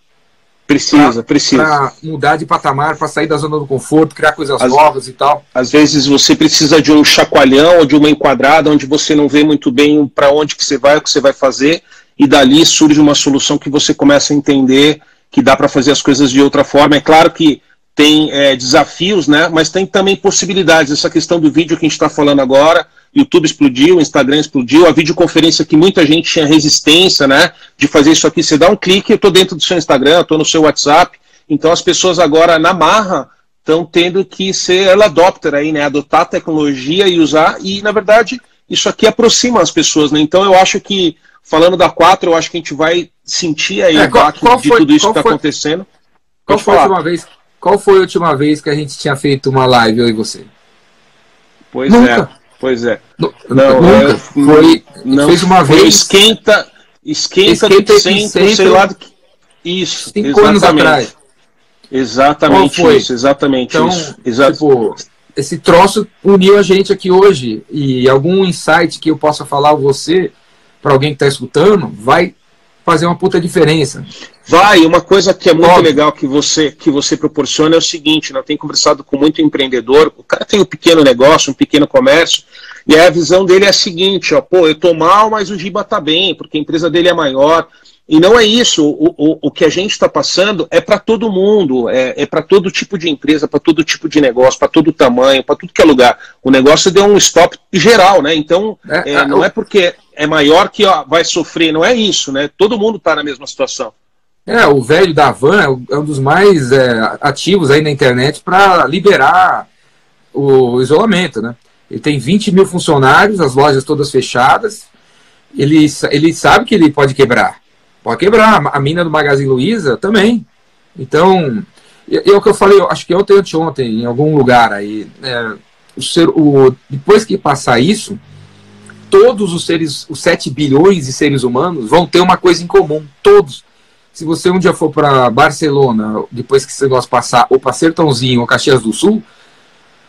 Precisa, pra, precisa. Para mudar de patamar, para sair da zona do conforto, criar coisas Às, novas e tal. Às vezes você precisa de um chacoalhão ou de uma enquadrada onde você não vê muito bem para onde que você vai, o que você vai fazer, e dali surge uma solução que você começa a entender que dá para fazer as coisas de outra forma. É claro que tem é, desafios, né? Mas tem também possibilidades. Essa questão do vídeo que a gente está falando agora, YouTube explodiu, Instagram explodiu, a videoconferência que muita gente tinha resistência, né, de fazer isso aqui, você dá um clique, eu estou dentro do seu Instagram, estou no seu WhatsApp, então as pessoas agora na marra estão tendo que ser early adopter aí, né, adotar a tecnologia e usar, e na verdade isso aqui aproxima as pessoas, né, então eu acho que, falando da 4, eu acho que a gente vai sentir aí é, o qual, qual de foi, tudo isso que está acontecendo. Qual foi, a última vez, qual foi a última vez que a gente tinha feito uma live, eu e você? Pois Nunca. é. Pois é. Não, não é, foi, não, fez uma vez. Esquenta, esquenta, esquenta do centro, centro, sei lá. Do isso. Cinco exatamente. anos atrás. Exatamente isso, exatamente então, isso. Tipo, esse troço uniu a gente aqui hoje. E algum insight que eu possa falar a você, para alguém que está escutando, vai fazer uma puta diferença. Vai, uma coisa que é muito Óbvio. legal que você, que você proporciona é o seguinte, né? eu tenho conversado com muito empreendedor, o cara tem um pequeno negócio, um pequeno comércio, e a visão dele é a seguinte, ó, pô, eu tô mal, mas o Giba tá bem, porque a empresa dele é maior. E não é isso. O, o, o que a gente está passando é para todo mundo, é, é para todo tipo de empresa, para todo tipo de negócio, para todo tamanho, para tudo que é lugar. O negócio deu um stop geral, né? Então, é, é, não é porque é maior que ó, vai sofrer, não é isso, né? Todo mundo está na mesma situação. É, o velho da Van é, é um dos mais é, ativos aí na internet para liberar o isolamento, né? Ele tem 20 mil funcionários, as lojas todas fechadas. Ele, ele sabe que ele pode quebrar. Pode quebrar. A mina do Magazine Luiza também. Então, é o que eu falei, eu acho que ontem anteontem, em algum lugar aí, é, o ser, o, depois que passar isso, todos os seres, os 7 bilhões de seres humanos vão ter uma coisa em comum. Todos. Se você um dia for para Barcelona, depois que esse negócio passar, ou para Sertãozinho ou Caxias do Sul,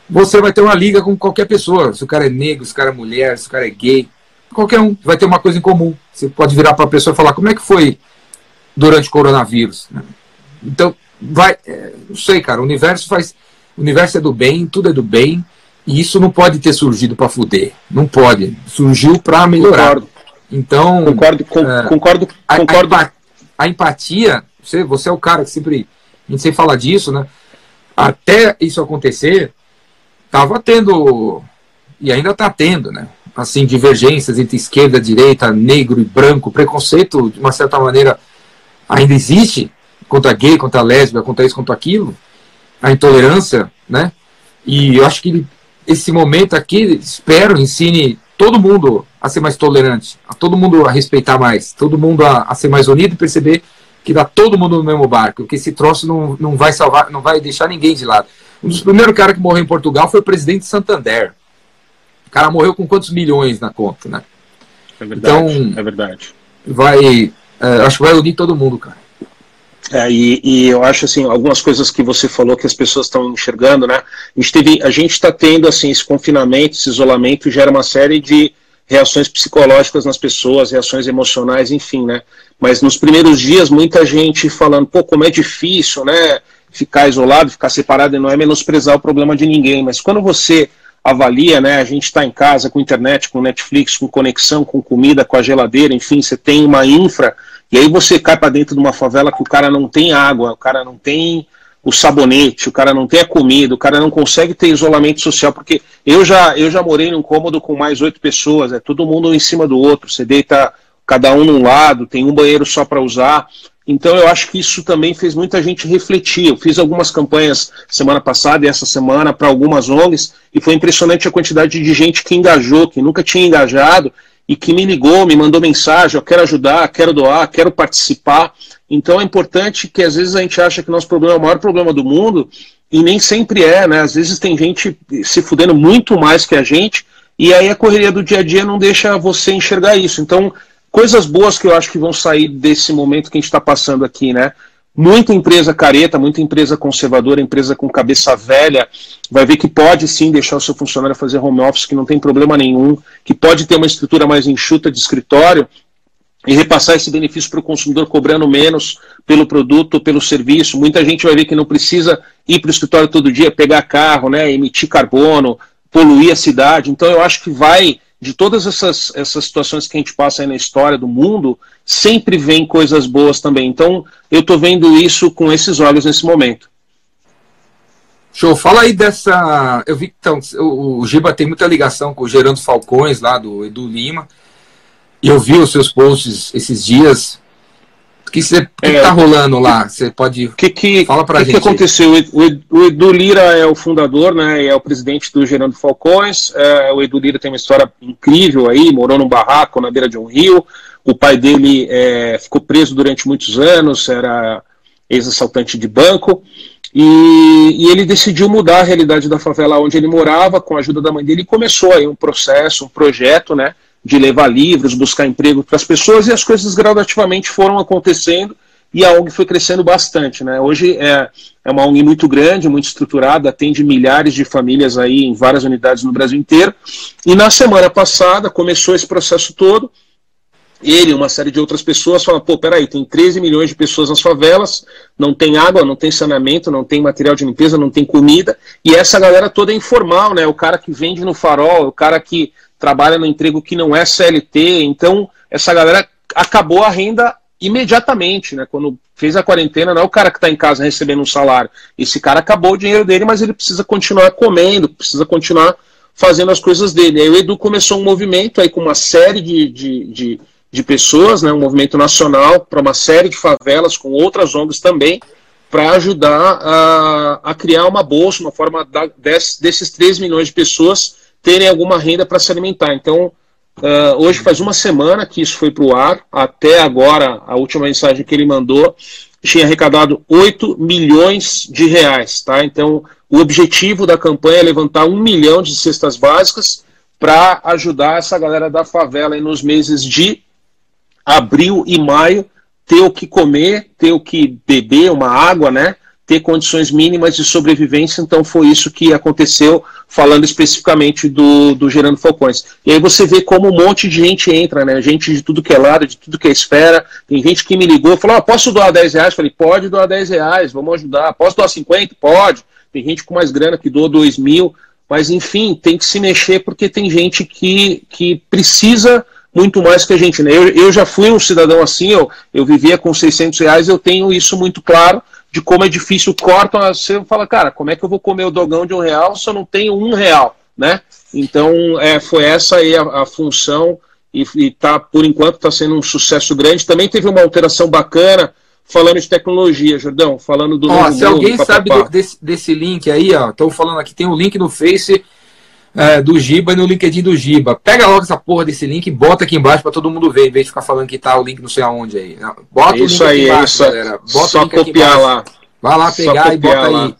você vai ter uma liga com qualquer pessoa. Se o cara é negro, se o cara é mulher, se o cara é gay, qualquer um vai ter uma coisa em comum. Você pode virar para a pessoa e falar como é que foi durante o coronavírus. Então, vai, é, não sei, cara, o universo faz, o universo é do bem, tudo é do bem, e isso não pode ter surgido para fuder, não pode. Surgiu para melhorar. Concordo. Então, concordo, com, é, concordo, concordo. A, a, a, empatia, você, você é o cara que sempre a gente sempre fala disso, né? Até isso acontecer, tava tendo e ainda está tendo, né? assim, divergências entre esquerda, direita, negro e branco, preconceito, de uma certa maneira, ainda existe contra gay, contra lésbica, contra isso, contra aquilo, a intolerância, né? E eu acho que esse momento aqui, espero, ensine todo mundo a ser mais tolerante, a todo mundo a respeitar mais, todo mundo a, a ser mais unido e perceber que dá todo mundo no mesmo barco, que esse troço não, não vai salvar, não vai deixar ninguém de lado. Um dos primeiros caras que morreu em Portugal foi o presidente de Santander. O cara morreu com quantos milhões na conta, né? É verdade. Então, é verdade. Vai. É, acho que vai unir todo mundo, cara. É, e, e, eu acho assim, algumas coisas que você falou que as pessoas estão enxergando, né? A gente teve, a gente está tendo assim esse confinamento, esse isolamento gera uma série de reações psicológicas nas pessoas, reações emocionais, enfim, né? Mas nos primeiros dias muita gente falando, pô, como é difícil, né? Ficar isolado, ficar separado, e não é menosprezar o problema de ninguém, mas quando você avalia, né? A gente está em casa com internet, com Netflix, com conexão, com comida, com a geladeira, enfim, você tem uma infra, e aí você cai para dentro de uma favela que o cara não tem água, o cara não tem o sabonete, o cara não tem a comida, o cara não consegue ter isolamento social, porque eu já, eu já morei num cômodo com mais oito pessoas, é todo mundo um em cima do outro, você deita cada um num lado, tem um banheiro só para usar. Então eu acho que isso também fez muita gente refletir. Eu fiz algumas campanhas semana passada e essa semana para algumas ONGs e foi impressionante a quantidade de gente que engajou, que nunca tinha engajado e que me ligou, me mandou mensagem, eu quero ajudar, quero doar, quero participar. Então é importante que às vezes a gente acha que nosso problema é o maior problema do mundo e nem sempre é, né? Às vezes tem gente se fudendo muito mais que a gente e aí a correria do dia a dia não deixa você enxergar isso. Então coisas boas que eu acho que vão sair desse momento que a gente está passando aqui, né? Muita empresa careta, muita empresa conservadora, empresa com cabeça velha, vai ver que pode sim deixar o seu funcionário fazer home office, que não tem problema nenhum, que pode ter uma estrutura mais enxuta de escritório e repassar esse benefício para o consumidor cobrando menos pelo produto pelo serviço. Muita gente vai ver que não precisa ir para o escritório todo dia, pegar carro, né, emitir carbono, poluir a cidade. Então eu acho que vai de todas essas, essas situações que a gente passa aí na história do mundo, sempre vem coisas boas também. Então, eu estou vendo isso com esses olhos nesse momento. Show, fala aí dessa. Eu vi que então, o, Giba tem muita ligação com o Gerando Falcões, lá do Edu Lima. E eu vi os seus posts esses dias. O que está é, tá rolando lá? Você pode que, que, fala para a gente. O que aconteceu? O Edu Lira é o fundador, né? É o presidente do Gerando Falcões. É, o Edu Lira tem uma história incrível aí. Morou num barraco na beira de um rio. O pai dele é, ficou preso durante muitos anos. Era ex-assaltante de banco. E, e, ele decidiu mudar a realidade da favela onde ele morava, com a ajuda da mãe dele, e começou aí um processo, um projeto, né? De levar livros, buscar emprego para as pessoas, e as coisas gradativamente foram acontecendo e a ONG foi crescendo bastante. Né? Hoje é, é uma ONG muito grande, muito estruturada, atende milhares de famílias aí em várias unidades no Brasil inteiro. E na semana passada começou esse processo todo. Ele e uma série de outras pessoas falam: pô, peraí, tem 13 milhões de pessoas nas favelas, não tem água, não tem saneamento, não tem material de limpeza, não tem comida, e essa galera toda é informal, né? O cara que vende no farol, o cara que trabalha no emprego que não é CLT, então essa galera acabou a renda imediatamente, né? Quando fez a quarentena, não é o cara que está em casa recebendo um salário. Esse cara acabou o dinheiro dele, mas ele precisa continuar comendo, precisa continuar fazendo as coisas dele. Aí o Edu começou um movimento aí com uma série de, de, de, de pessoas, né? Um movimento nacional para uma série de favelas com outras ONGs também, para ajudar a, a criar uma bolsa, uma forma da, des, desses 3 milhões de pessoas terem alguma renda para se alimentar. Então, uh, hoje faz uma semana que isso foi para o ar, até agora, a última mensagem que ele mandou, tinha arrecadado 8 milhões de reais. Tá? Então, o objetivo da campanha é levantar um milhão de cestas básicas para ajudar essa galera da favela nos meses de abril e maio ter o que comer, ter o que beber, uma água, né? Ter condições mínimas de sobrevivência. Então foi isso que aconteceu, falando especificamente do, do Gerando Falcões. E aí você vê como um monte de gente entra, né? Gente de tudo que é lado, de tudo que é esfera. Tem gente que me ligou falou: ah, posso doar 10 reais? Falei, pode doar 10 reais, vamos ajudar. Posso doar 50? Pode. Tem gente com mais grana que doa 2 mil. Mas enfim, tem que se mexer porque tem gente que, que precisa muito mais que a gente. Né? Eu, eu já fui um cidadão assim, eu, eu vivia com 600 reais, eu tenho isso muito claro de como é difícil. Cortam, você fala, cara, como é que eu vou comer o dogão de um real se eu não tenho um real? Né? Então, é, foi essa aí a, a função e, e tá, por enquanto está sendo um sucesso grande. Também teve uma alteração bacana falando de tecnologia, Jordão, falando do. Ó, se alguém sabe do, desse, desse link aí, ó, estão falando aqui, tem um link no Face é, do Giba e no LinkedIn do Giba. Pega logo essa porra desse link e bota aqui embaixo para todo mundo ver, em vez de ficar falando que tá o link não sei aonde aí. Bota isso o link aí, embaixo, isso, galera. Bota só copiar lá. Vai lá pegar e bota lá. aí.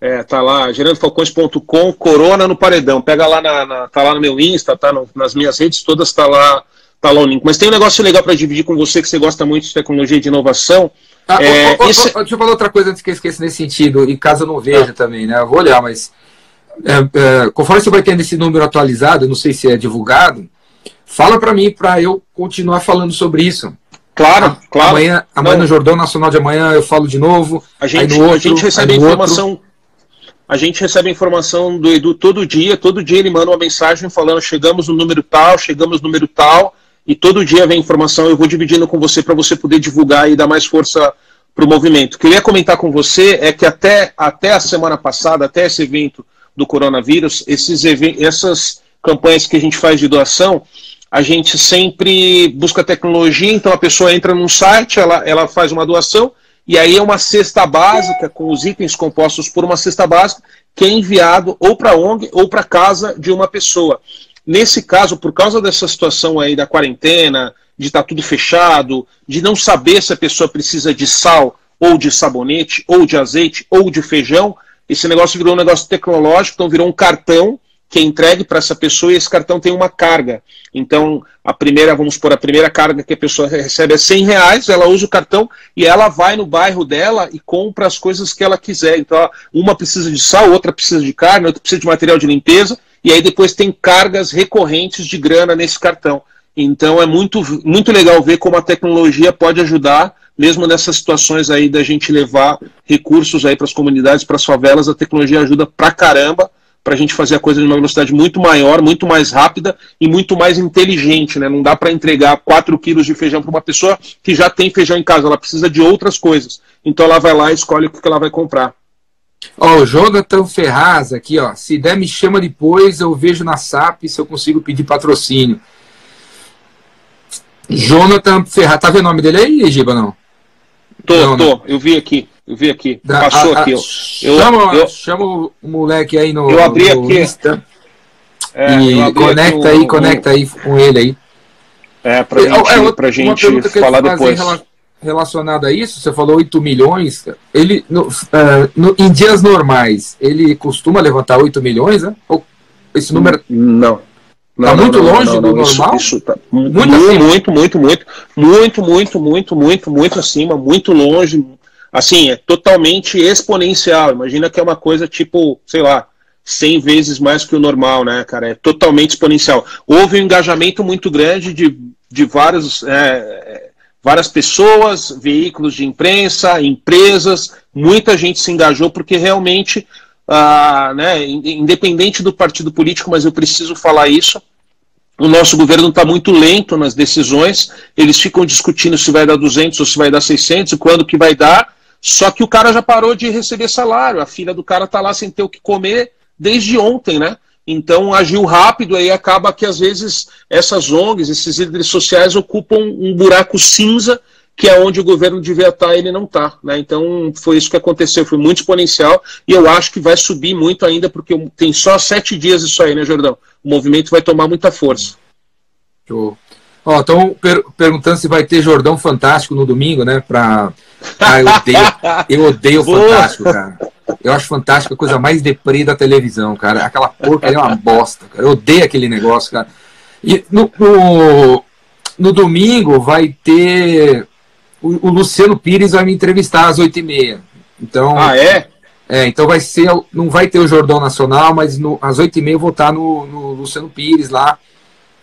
É, tá lá, gerandofalcões.com, Corona no Paredão. Pega lá, na, na, tá lá no meu Insta, tá no, nas minhas redes todas, tá lá, tá lá o link. Mas tem um negócio legal para dividir com você, que você gosta muito de tecnologia e de inovação. Ah, é, esse... deixa eu falar outra coisa antes que eu esqueça nesse sentido, e caso eu não veja ah. também, né? Eu vou olhar, mas é, é, conforme você vai tendo esse número atualizado, não sei se é divulgado, fala para mim para eu continuar falando sobre isso. Claro, a, claro. Amanhã, amanhã no Jordão Nacional de amanhã eu falo de novo. A gente, outro, a gente recebe informação. Outro. A gente recebe informação do Edu todo dia, todo dia ele manda uma mensagem falando chegamos no número tal, chegamos no número tal, e todo dia vem informação, eu vou dividindo com você para você poder divulgar e dar mais força para o movimento. O que eu ia comentar com você é que até, até a semana passada, até esse evento do coronavírus, esses essas campanhas que a gente faz de doação, a gente sempre busca tecnologia, então a pessoa entra num site, ela, ela faz uma doação, e aí é uma cesta básica, com os itens compostos por uma cesta básica, que é enviado ou para a ONG ou para casa de uma pessoa. Nesse caso, por causa dessa situação aí da quarentena, de estar tá tudo fechado, de não saber se a pessoa precisa de sal, ou de sabonete, ou de azeite, ou de feijão, esse negócio virou um negócio tecnológico, então virou um cartão que é entregue para essa pessoa e esse cartão tem uma carga. Então, a primeira, vamos por a primeira carga que a pessoa recebe é 100 reais, ela usa o cartão e ela vai no bairro dela e compra as coisas que ela quiser. Então, uma precisa de sal, outra precisa de carne, outra precisa de material de limpeza, e aí depois tem cargas recorrentes de grana nesse cartão. Então, é muito, muito legal ver como a tecnologia pode ajudar mesmo nessas situações aí da gente levar recursos aí para as comunidades, para as favelas, a tecnologia ajuda pra caramba para a gente fazer a coisa de uma velocidade muito maior, muito mais rápida e muito mais inteligente, né? Não dá para entregar 4 quilos de feijão para uma pessoa que já tem feijão em casa, ela precisa de outras coisas. Então ela vai lá e escolhe o que ela vai comprar. Ó, o Jonathan Ferraz aqui, ó. Se der, me chama depois, eu vejo na SAP se eu consigo pedir patrocínio. Jonathan Ferraz, tá vendo o nome dele aí, Giba, não? Tô, não, tô. Não. Eu vi aqui. Eu vi aqui. Da, Passou a, aqui. A, eu, chama, eu, chama o moleque aí no. Eu abri no aqui. Insta, é, e conecta aí, conecta no, aí com ele aí. É, pra é, gente, é, pra gente falar depois. Relacionado a isso, você falou 8 milhões. Ele, no, uh, no, em dias normais, ele costuma levantar 8 milhões, né? Ou esse número. Não. Não, tá muito longe do normal? Isso, tá muito, muito, muito, muito, muito, muito, muito, muito, muito, muito acima, muito longe. Assim, é totalmente exponencial. Imagina que é uma coisa tipo, sei lá, 100 vezes mais que o normal, né, cara? É totalmente exponencial. Houve um engajamento muito grande de, de várias, é, várias pessoas, veículos de imprensa, empresas, muita gente se engajou porque realmente ah, né, independente do partido político, mas eu preciso falar isso. o nosso governo está muito lento nas decisões, eles ficam discutindo se vai dar 200 ou se vai dar 600 e quando que vai dar, só que o cara já parou de receber salário, a filha do cara está lá sem ter o que comer desde ontem, né? Então agiu rápido aí acaba que às vezes essas ONGs, esses líderes sociais ocupam um buraco cinza que é onde o governo devia estar, ele não está. Né? Então foi isso que aconteceu, foi muito exponencial e eu acho que vai subir muito ainda, porque tem só sete dias isso aí, né, Jordão? O movimento vai tomar muita força. Show. Ó, estão per perguntando se vai ter Jordão Fantástico no domingo, né? Pra... Ah, eu odeio, eu odeio o Fantástico, cara. Eu acho fantástico a coisa mais deprê da televisão, cara. Aquela porca é uma bosta, cara. Eu odeio aquele negócio, cara. E no, no, no domingo vai ter o, o, Luciano Pires vai me entrevistar às oito e meia. Então, ah, é? É, então vai ser, não vai ter o Jordão Nacional, mas no, às oito e meia eu vou estar no, no, Luciano Pires lá,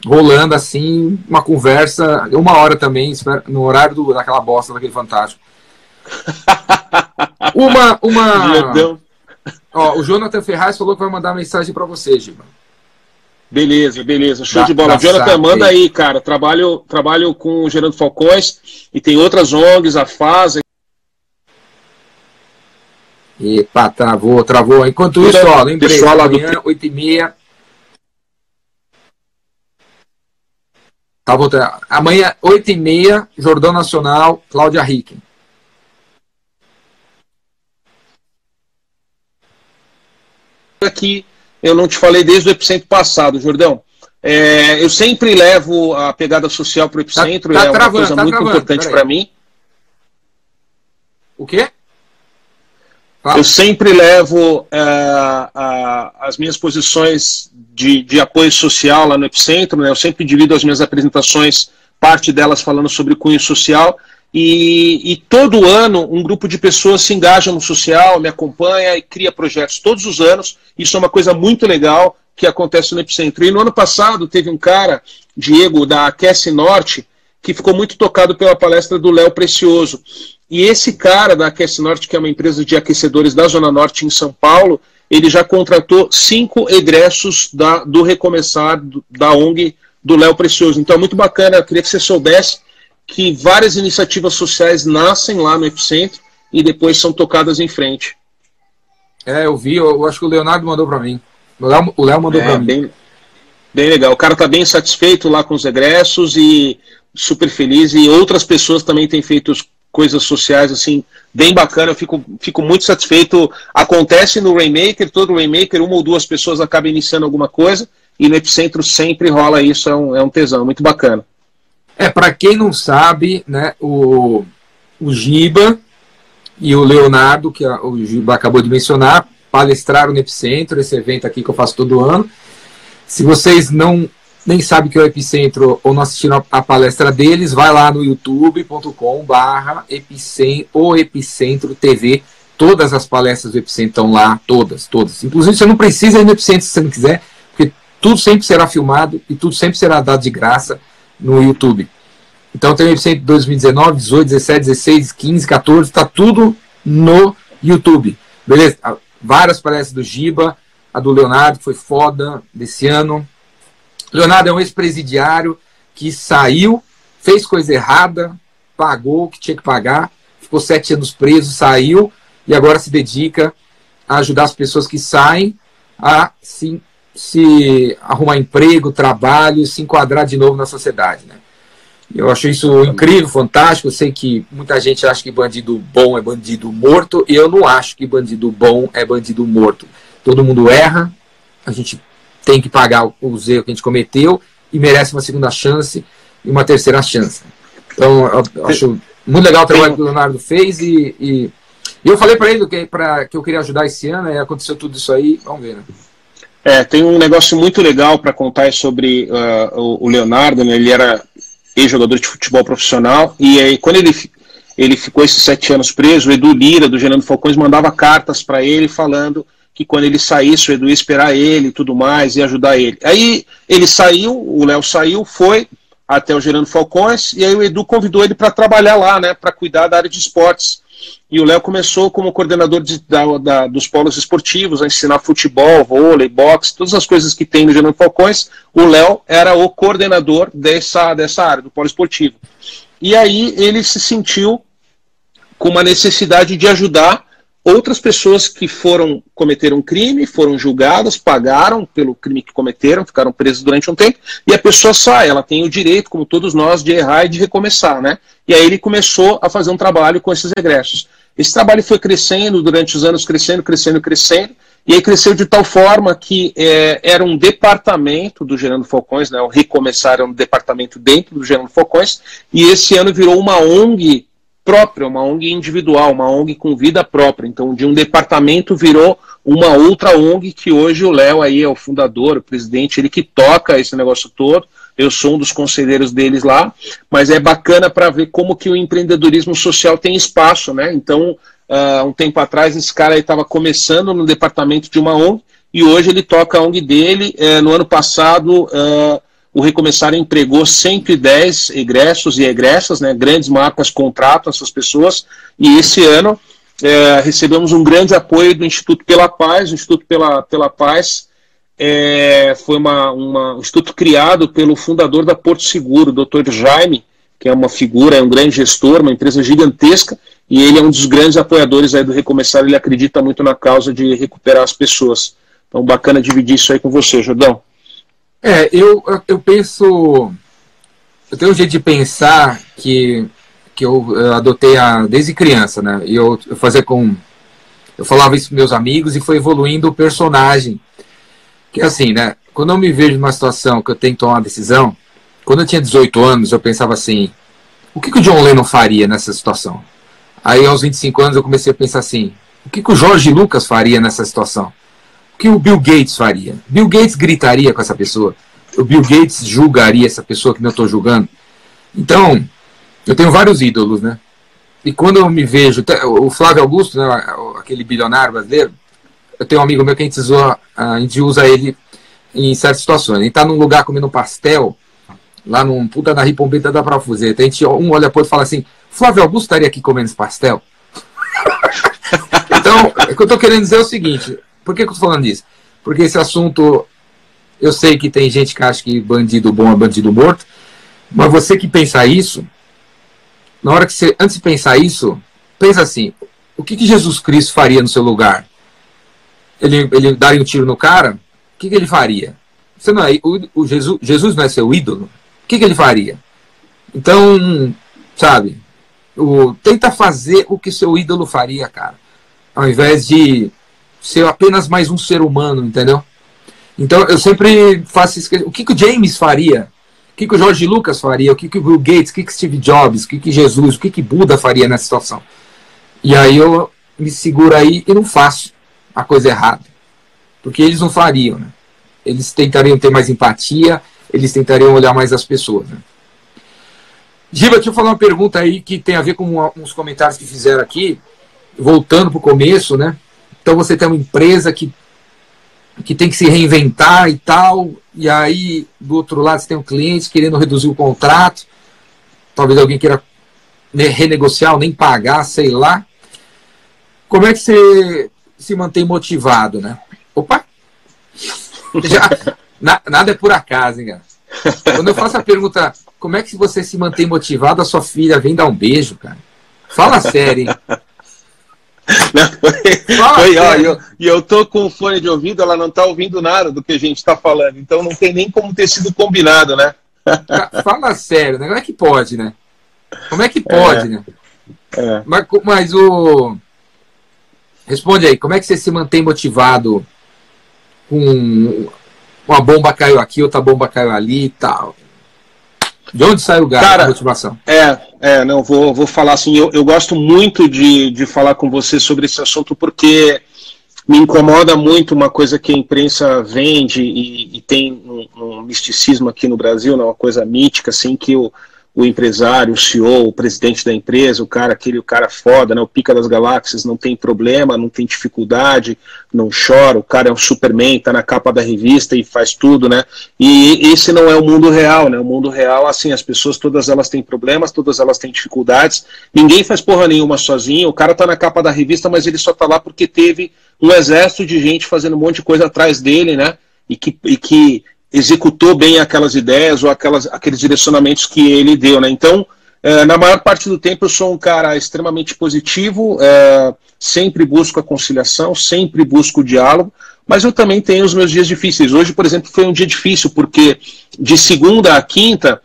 rolando assim, uma conversa, uma hora também, no horário do, daquela bosta daquele fantástico. *laughs* uma, uma. Ó, o Jonathan Ferraz falou que vai mandar mensagem para você, Giba. Beleza, beleza. Show da, de bola. Jonathan, manda aí, cara. Trabalho, trabalho com o Gerando Falcões e tem outras ONGs, a FASA. Epa, travou, travou. Enquanto isso, ó, lembrei, Pessoal lá amanhã, do... 8 e meia. Tá voltando. Amanhã, 8 e meia, Jordão Nacional, Cláudia Ricken. Aqui eu não te falei desde o Epicentro passado, Jordão. É, eu sempre levo a pegada social para o Epicentro, tá, tá é uma coisa tá muito travando, importante para mim. O quê? Fala. Eu sempre levo é, as minhas posições de, de, apoio social lá no Epicentro, né? eu sempre divido as minhas apresentações, parte delas falando sobre cunho social, e, e, todo ano um grupo de pessoas se engaja no social, me acompanha e cria projetos todos os anos. Isso é uma coisa muito legal que acontece no Epicentro. E no ano passado teve um cara, Diego, da Aquece Norte, que ficou muito tocado pela palestra do Léo Precioso. E esse cara da Aquece Norte, que é uma empresa de aquecedores da Zona Norte em São Paulo, ele já contratou cinco egressos da, do Recomeçar, do, da ONG do Léo Precioso. Então é muito bacana, eu queria que você soubesse que várias iniciativas sociais nascem lá no Epicentro e depois são tocadas em frente. É, eu vi, eu, acho que o Leonardo mandou para mim. O Léo mandou é, para mim. Bem, bem legal. O cara está bem satisfeito lá com os egressos e super feliz. E outras pessoas também têm feito coisas sociais assim bem bacana. Eu fico, fico muito satisfeito. Acontece no Rainmaker, todo Rainmaker, uma ou duas pessoas acabam iniciando alguma coisa. E no Epicentro sempre rola isso, é um, é um tesão, muito bacana. É, para quem não sabe, né, o, o Giba e o Leonardo, que a, o Giba acabou de mencionar, palestraram no Epicentro, esse evento aqui que eu faço todo ano. Se vocês não nem sabem que é o Epicentro ou não assistiram a, a palestra deles, vai lá no youtube.com barra o Epicentro TV. Todas as palestras do Epicentro estão lá, todas, todas. Inclusive, você não precisa ir no Epicentro se você não quiser, porque tudo sempre será filmado e tudo sempre será dado de graça no YouTube. Então tem o Epicentro 2019, 18, 17, 16, 15, 14, está tudo no YouTube. Beleza? Várias palestras do Giba, a do Leonardo, que foi foda desse ano. Leonardo é um ex-presidiário que saiu, fez coisa errada, pagou o que tinha que pagar, ficou sete anos preso, saiu e agora se dedica a ajudar as pessoas que saem a se se arrumar emprego, trabalho, se enquadrar de novo na sociedade. Né? Eu acho isso incrível, fantástico. Eu sei que muita gente acha que bandido bom é bandido morto. E eu não acho que bandido bom é bandido morto. Todo mundo erra, a gente tem que pagar os erros que a gente cometeu e merece uma segunda chance e uma terceira chance. Então, eu acho muito legal o trabalho que o Leonardo fez e, e, eu falei para ele que, pra, que eu queria ajudar esse ano e aconteceu tudo isso aí. Vamos ver, né? É, tem um negócio muito legal para contar sobre uh, o Leonardo, né? ele era ex-jogador de futebol profissional, e aí quando ele, ele ficou esses sete anos preso, o Edu Lira, do Gerando Falcões, mandava cartas para ele falando que quando ele saísse, o Edu ia esperar ele e tudo mais, e ajudar ele. Aí ele saiu, o Léo saiu, foi até o Gerando Falcões, e aí o Edu convidou ele para trabalhar lá, né, para cuidar da área de esportes. E o Léo começou como coordenador de, da, da, dos polos esportivos, a ensinar futebol, vôlei, boxe, todas as coisas que tem no Gerando Falcões. O Léo era o coordenador dessa, dessa área, do polo esportivo. E aí ele se sentiu com uma necessidade de ajudar outras pessoas que foram cometeram um crime, foram julgadas, pagaram pelo crime que cometeram, ficaram presas durante um tempo, e a pessoa sai, ela tem o direito, como todos nós, de errar e de recomeçar, né? E aí ele começou a fazer um trabalho com esses regressos. Esse trabalho foi crescendo durante os anos, crescendo, crescendo, crescendo, e aí cresceu de tal forma que é, era um departamento do Gerando Falcões, né? O Recomeçar era um departamento dentro do Gerando Falcões, e esse ano virou uma ONG própria, uma ONG individual, uma ONG com vida própria. Então, de um departamento virou uma outra ONG que hoje o Léo aí é o fundador, o presidente, ele que toca esse negócio todo. Eu sou um dos conselheiros deles lá, mas é bacana para ver como que o empreendedorismo social tem espaço, né? Então, uh, um tempo atrás, esse cara estava começando no departamento de uma ONG e hoje ele toca a ONG dele. Uh, no ano passado, uh, o Recomeçar empregou 110 egressos e egressas, né, grandes marcas contratam essas pessoas, e esse ano é, recebemos um grande apoio do Instituto Pela Paz. O Instituto Pela, Pela Paz é, foi uma, uma, um instituto criado pelo fundador da Porto Seguro, o Dr. Jaime, que é uma figura, é um grande gestor, uma empresa gigantesca, e ele é um dos grandes apoiadores aí do Recomeçar, ele acredita muito na causa de recuperar as pessoas. Então, bacana dividir isso aí com você, Jordão. É, eu, eu penso. Eu tenho um jeito de pensar que, que eu, eu adotei a, desde criança, né? E eu, eu fazia com. Eu falava isso com meus amigos e foi evoluindo o personagem. Que assim, né? Quando eu me vejo numa situação que eu tenho que tomar uma decisão, quando eu tinha 18 anos, eu pensava assim: o que, que o John Lennon faria nessa situação? Aí, aos 25 anos, eu comecei a pensar assim: o que, que o Jorge Lucas faria nessa situação? Que o Bill Gates faria? Bill Gates gritaria com essa pessoa. O Bill Gates julgaria essa pessoa que não estou julgando. Então, eu tenho vários ídolos, né? E quando eu me vejo, o Flávio Augusto, né, aquele bilionário brasileiro, eu tenho um amigo meu que a gente, usa, a gente usa ele em certas situações. Gente está num lugar comendo pastel, lá num puta na Ripombeta da Profuseta. A gente, um olha para outro e fala assim: Flávio Augusto estaria aqui comendo esse pastel? *laughs* então, o que eu estou querendo dizer é o seguinte: por que, que eu estou falando disso? Porque esse assunto, eu sei que tem gente que acha que bandido bom é bandido morto, mas você que pensa isso, na hora que você, antes de pensar isso, pensa assim: o que, que Jesus Cristo faria no seu lugar? Ele, ele daria um tiro no cara? O que, que ele faria? Você não é, o, o Jesus, Jesus não é seu ídolo? O que, que ele faria? Então, sabe, o, tenta fazer o que seu ídolo faria, cara. Ao invés de ser apenas mais um ser humano, entendeu? Então eu sempre faço isso. O que, que o James faria? O que, que o Jorge Lucas faria? O que, que o Bill Gates? O que, que Steve Jobs? O que, que Jesus? O que, que Buda faria nessa situação? E aí eu me seguro aí e não faço a coisa errada. Porque eles não fariam, né? Eles tentariam ter mais empatia, eles tentariam olhar mais as pessoas, né? Giba, deixa eu falar uma pergunta aí que tem a ver com uns comentários que fizeram aqui, voltando para o começo, né? Então você tem uma empresa que, que tem que se reinventar e tal, e aí do outro lado você tem um cliente querendo reduzir o contrato, talvez alguém queira renegociar ou nem pagar, sei lá. Como é que você se mantém motivado, né? Opa! Já, *laughs* na, nada é por acaso, hein, cara? Quando eu faço a pergunta, como é que você se mantém motivado, a sua filha vem dar um beijo, cara? Fala sério, hein? *laughs* Não, foi, foi ó, e eu, eu tô com o fone de ouvido, ela não tá ouvindo nada do que a gente está falando, então não tem nem como ter sido combinado, né? Fala sério, né? Como é que pode, né? Como é que pode, é. né? É. Mas, mas o. Responde aí, como é que você se mantém motivado com uma bomba caiu aqui, outra bomba caiu ali e tal? De onde sai o gás Cara, motivação? É, é, não, vou, vou falar assim, eu, eu gosto muito de, de falar com você sobre esse assunto porque me incomoda muito uma coisa que a imprensa vende e, e tem um, um, misticismo aqui no Brasil, né, uma coisa mítica, assim, que o, o empresário, o CEO, o presidente da empresa, o cara, aquele o cara foda, né, o pica das galáxias, não tem problema, não tem dificuldade, não chora, o cara é um Superman, tá na capa da revista e faz tudo, né? E esse não é o mundo real, né? O mundo real, assim, as pessoas todas elas têm problemas, todas elas têm dificuldades, ninguém faz porra nenhuma sozinho, o cara tá na capa da revista, mas ele só tá lá porque teve um exército de gente fazendo um monte de coisa atrás dele, né? E que, e que executou bem aquelas ideias ou aquelas, aqueles direcionamentos que ele deu, né? Então, é, na maior parte do tempo eu sou um cara extremamente positivo, é, sempre busco a conciliação, sempre busco o diálogo, mas eu também tenho os meus dias difíceis. Hoje, por exemplo, foi um dia difícil, porque de segunda a quinta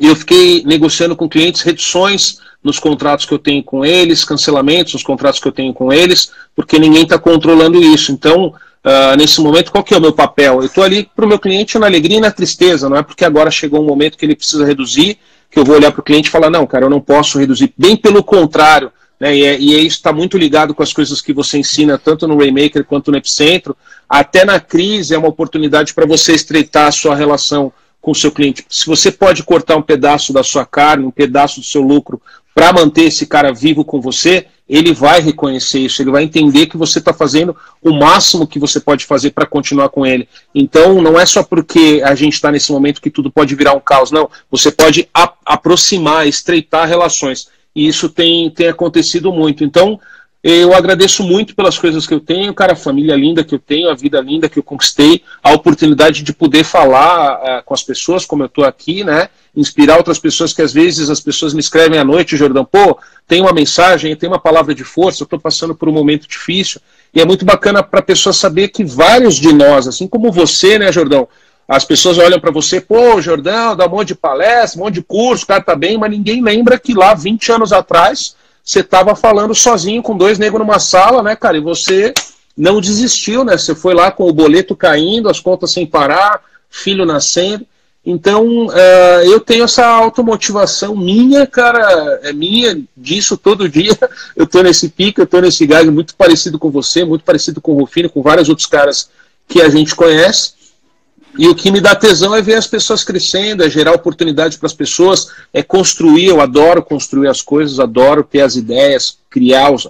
eu fiquei negociando com clientes reduções nos contratos que eu tenho com eles, cancelamentos nos contratos que eu tenho com eles, porque ninguém está controlando isso. Então, Uh, nesse momento, qual que é o meu papel? Eu estou ali para o meu cliente na alegria e na tristeza, não é porque agora chegou um momento que ele precisa reduzir, que eu vou olhar para o cliente e falar, não, cara, eu não posso reduzir. Bem pelo contrário, né? E, é, e é isso está muito ligado com as coisas que você ensina, tanto no Raymaker quanto no Epicentro. Até na crise é uma oportunidade para você estreitar a sua relação com o seu cliente. Se você pode cortar um pedaço da sua carne, um pedaço do seu lucro, para manter esse cara vivo com você, ele vai reconhecer isso, ele vai entender que você está fazendo o máximo que você pode fazer para continuar com ele. Então, não é só porque a gente está nesse momento que tudo pode virar um caos, não. Você pode aproximar, estreitar relações. E isso tem, tem acontecido muito. Então, eu agradeço muito pelas coisas que eu tenho, cara, a família linda que eu tenho, a vida linda que eu conquistei, a oportunidade de poder falar uh, com as pessoas, como eu estou aqui, né? Inspirar outras pessoas que às vezes as pessoas me escrevem à noite, Jordão, pô, tem uma mensagem, tem uma palavra de força, eu estou passando por um momento difícil. E é muito bacana para a pessoa saber que vários de nós, assim como você, né, Jordão, as pessoas olham para você, pô, Jordão, dá um monte de palestra, um monte de curso, o cara tá bem, mas ninguém lembra que lá, 20 anos atrás, você estava falando sozinho com dois negros numa sala, né, cara? E você não desistiu, né? Você foi lá com o boleto caindo, as contas sem parar, filho nascendo. Então, uh, eu tenho essa automotivação minha, cara, é minha, disso todo dia. *laughs* Eu tô nesse pico, eu tô nesse gás muito parecido com você, muito parecido com o Rufino, com vários outros caras que a gente conhece. E o que me dá tesão é ver as pessoas crescendo, é gerar oportunidade para as pessoas, é construir. Eu adoro construir as coisas, adoro ter as ideias, criar, os,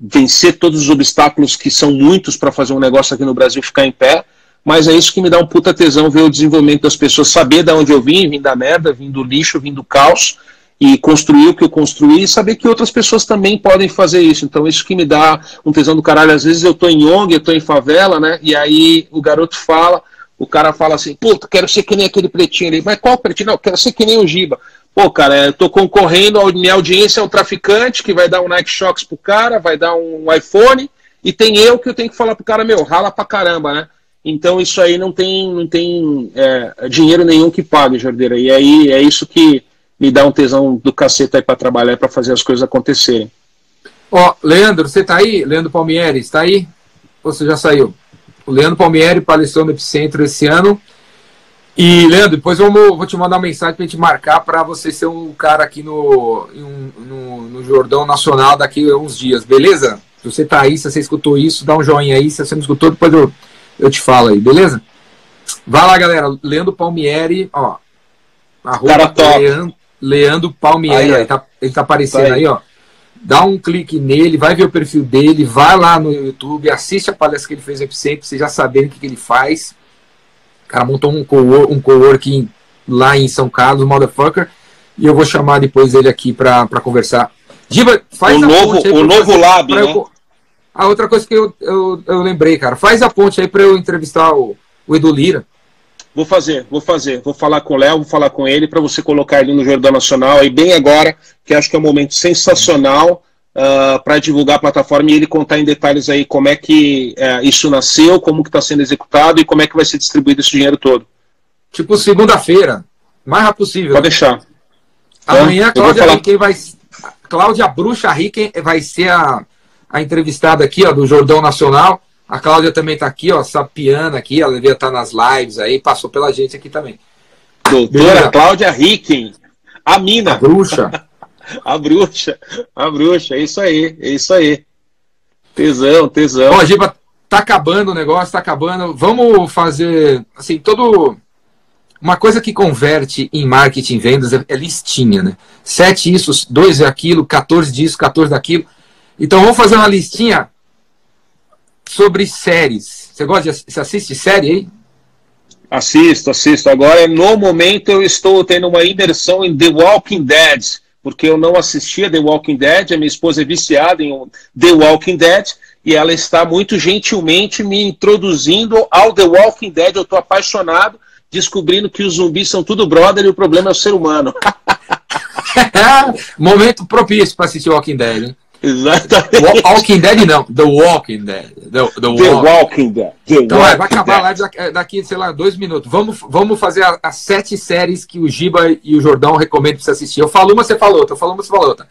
vencer todos os obstáculos que são muitos para fazer um negócio aqui no Brasil ficar em pé. Mas é isso que me dá um puta tesão ver o desenvolvimento das pessoas, saber de onde eu vim, vim da merda, vim do lixo, vim do caos, e construir o que eu construí e saber que outras pessoas também podem fazer isso. Então, isso que me dá um tesão do caralho. Às vezes eu tô em ONG, eu tô em favela, né? E aí o garoto fala o cara fala assim, puta, quero ser que nem aquele pretinho ali. Mas qual pretinho? Não, quero ser que nem o Giba. Pô, cara, eu tô concorrendo, minha audiência é um traficante que vai dar um Nike Shox pro cara, vai dar um iPhone, e tem eu que eu tenho que falar pro cara, meu, rala pra caramba, né? Então isso aí não tem, não tem é, dinheiro nenhum que pague, Jordeira. E aí é isso que me dá um tesão do cacete aí pra trabalhar pra fazer as coisas acontecerem. Ó, Leandro, você tá aí? Leandro Palmieri, está aí? Ou você já saiu? O Leandro Palmieri palestrou no Epicentro esse ano. E, Leandro, depois vamos, vou te mandar uma mensagem para a gente marcar para você ser um cara aqui no, no, no, Jordão Nacional daqui a uns dias, beleza? Se você tá aí, se você escutou isso, dá um joinha aí. Se você não escutou, depois eu, eu te falo aí, beleza? Vai lá, galera. Leandro Palmieri, ó. Arroba Leandro, Leandro Palmieri. Aí, ele, tá, ele tá aparecendo tá aí. aí, ó dá um clique nele, vai ver o perfil dele, vai lá no YouTube, assiste a palestra que ele fez no Epicentro, vocês já sabendo o que, que ele faz. O cara montou um, co um coworking lá em São Carlos, motherfucker, e eu vou chamar depois ele aqui para conversar. Diva, faz o novo, o novo fazer, lab, né? Eu, a outra coisa que eu, eu, eu lembrei, cara, faz a ponte aí para eu entrevistar o, o Edu Lira. Vou fazer, vou fazer. Vou falar com o Léo, vou falar com ele para você colocar ele no Jordão Nacional aí bem agora, que acho que é um momento sensacional uh, ah, para divulgar a plataforma e ele contar em detalhes aí como é que uh, isso nasceu, como que está sendo executado e como é que vai ser distribuído esse dinheiro todo. Tipo segunda-feira, mais rápido possível. Pode deixar. Amanhã então, Cláudia falar... Riquem vai. Cláudia Bruxa Riquem vai ser a, a entrevistada aqui ó, do Jordão Nacional. A Cláudia também está aqui, ó, sapiana aqui, ela devia estar tá nas lives aí, passou pela gente aqui também. Doutora Beleza? Cláudia Ricken, a mina. A bruxa. *laughs* a bruxa, a bruxa, é isso aí, é isso aí. Tesão, tesão. Ó, Giba, tá acabando o negócio, tá acabando. Vamos fazer, assim, todo uma coisa que converte em marketing vendas é, é listinha, né? Sete isso, dois é aquilo, 14 disso, 14 daquilo. Então vamos fazer uma listinha sobre séries. Você gosta de você assiste série aí? Assisto, assisto. Agora, no momento, eu estou tendo uma imersão em The Walking Dead, porque eu não assistia The Walking Dead, a minha esposa é viciada em The Walking Dead, e ela está muito gentilmente me introduzindo ao The Walking Dead. Eu estou apaixonado, descobrindo que os zumbis são tudo brother e o problema é o ser humano. *laughs* Momento propício para assistir Walking Dead, hein? Exatamente. Walking Dead não, The Walking Dead. The, the, the Walking Dead. The então walking vai acabar a live daqui, daqui, sei lá, dois minutos. Vamos, vamos fazer as sete séries que o Giba e o Jordão recomendam para você assistir. Eu falo uma, você falou outra. Eu falo uma, você falou outra.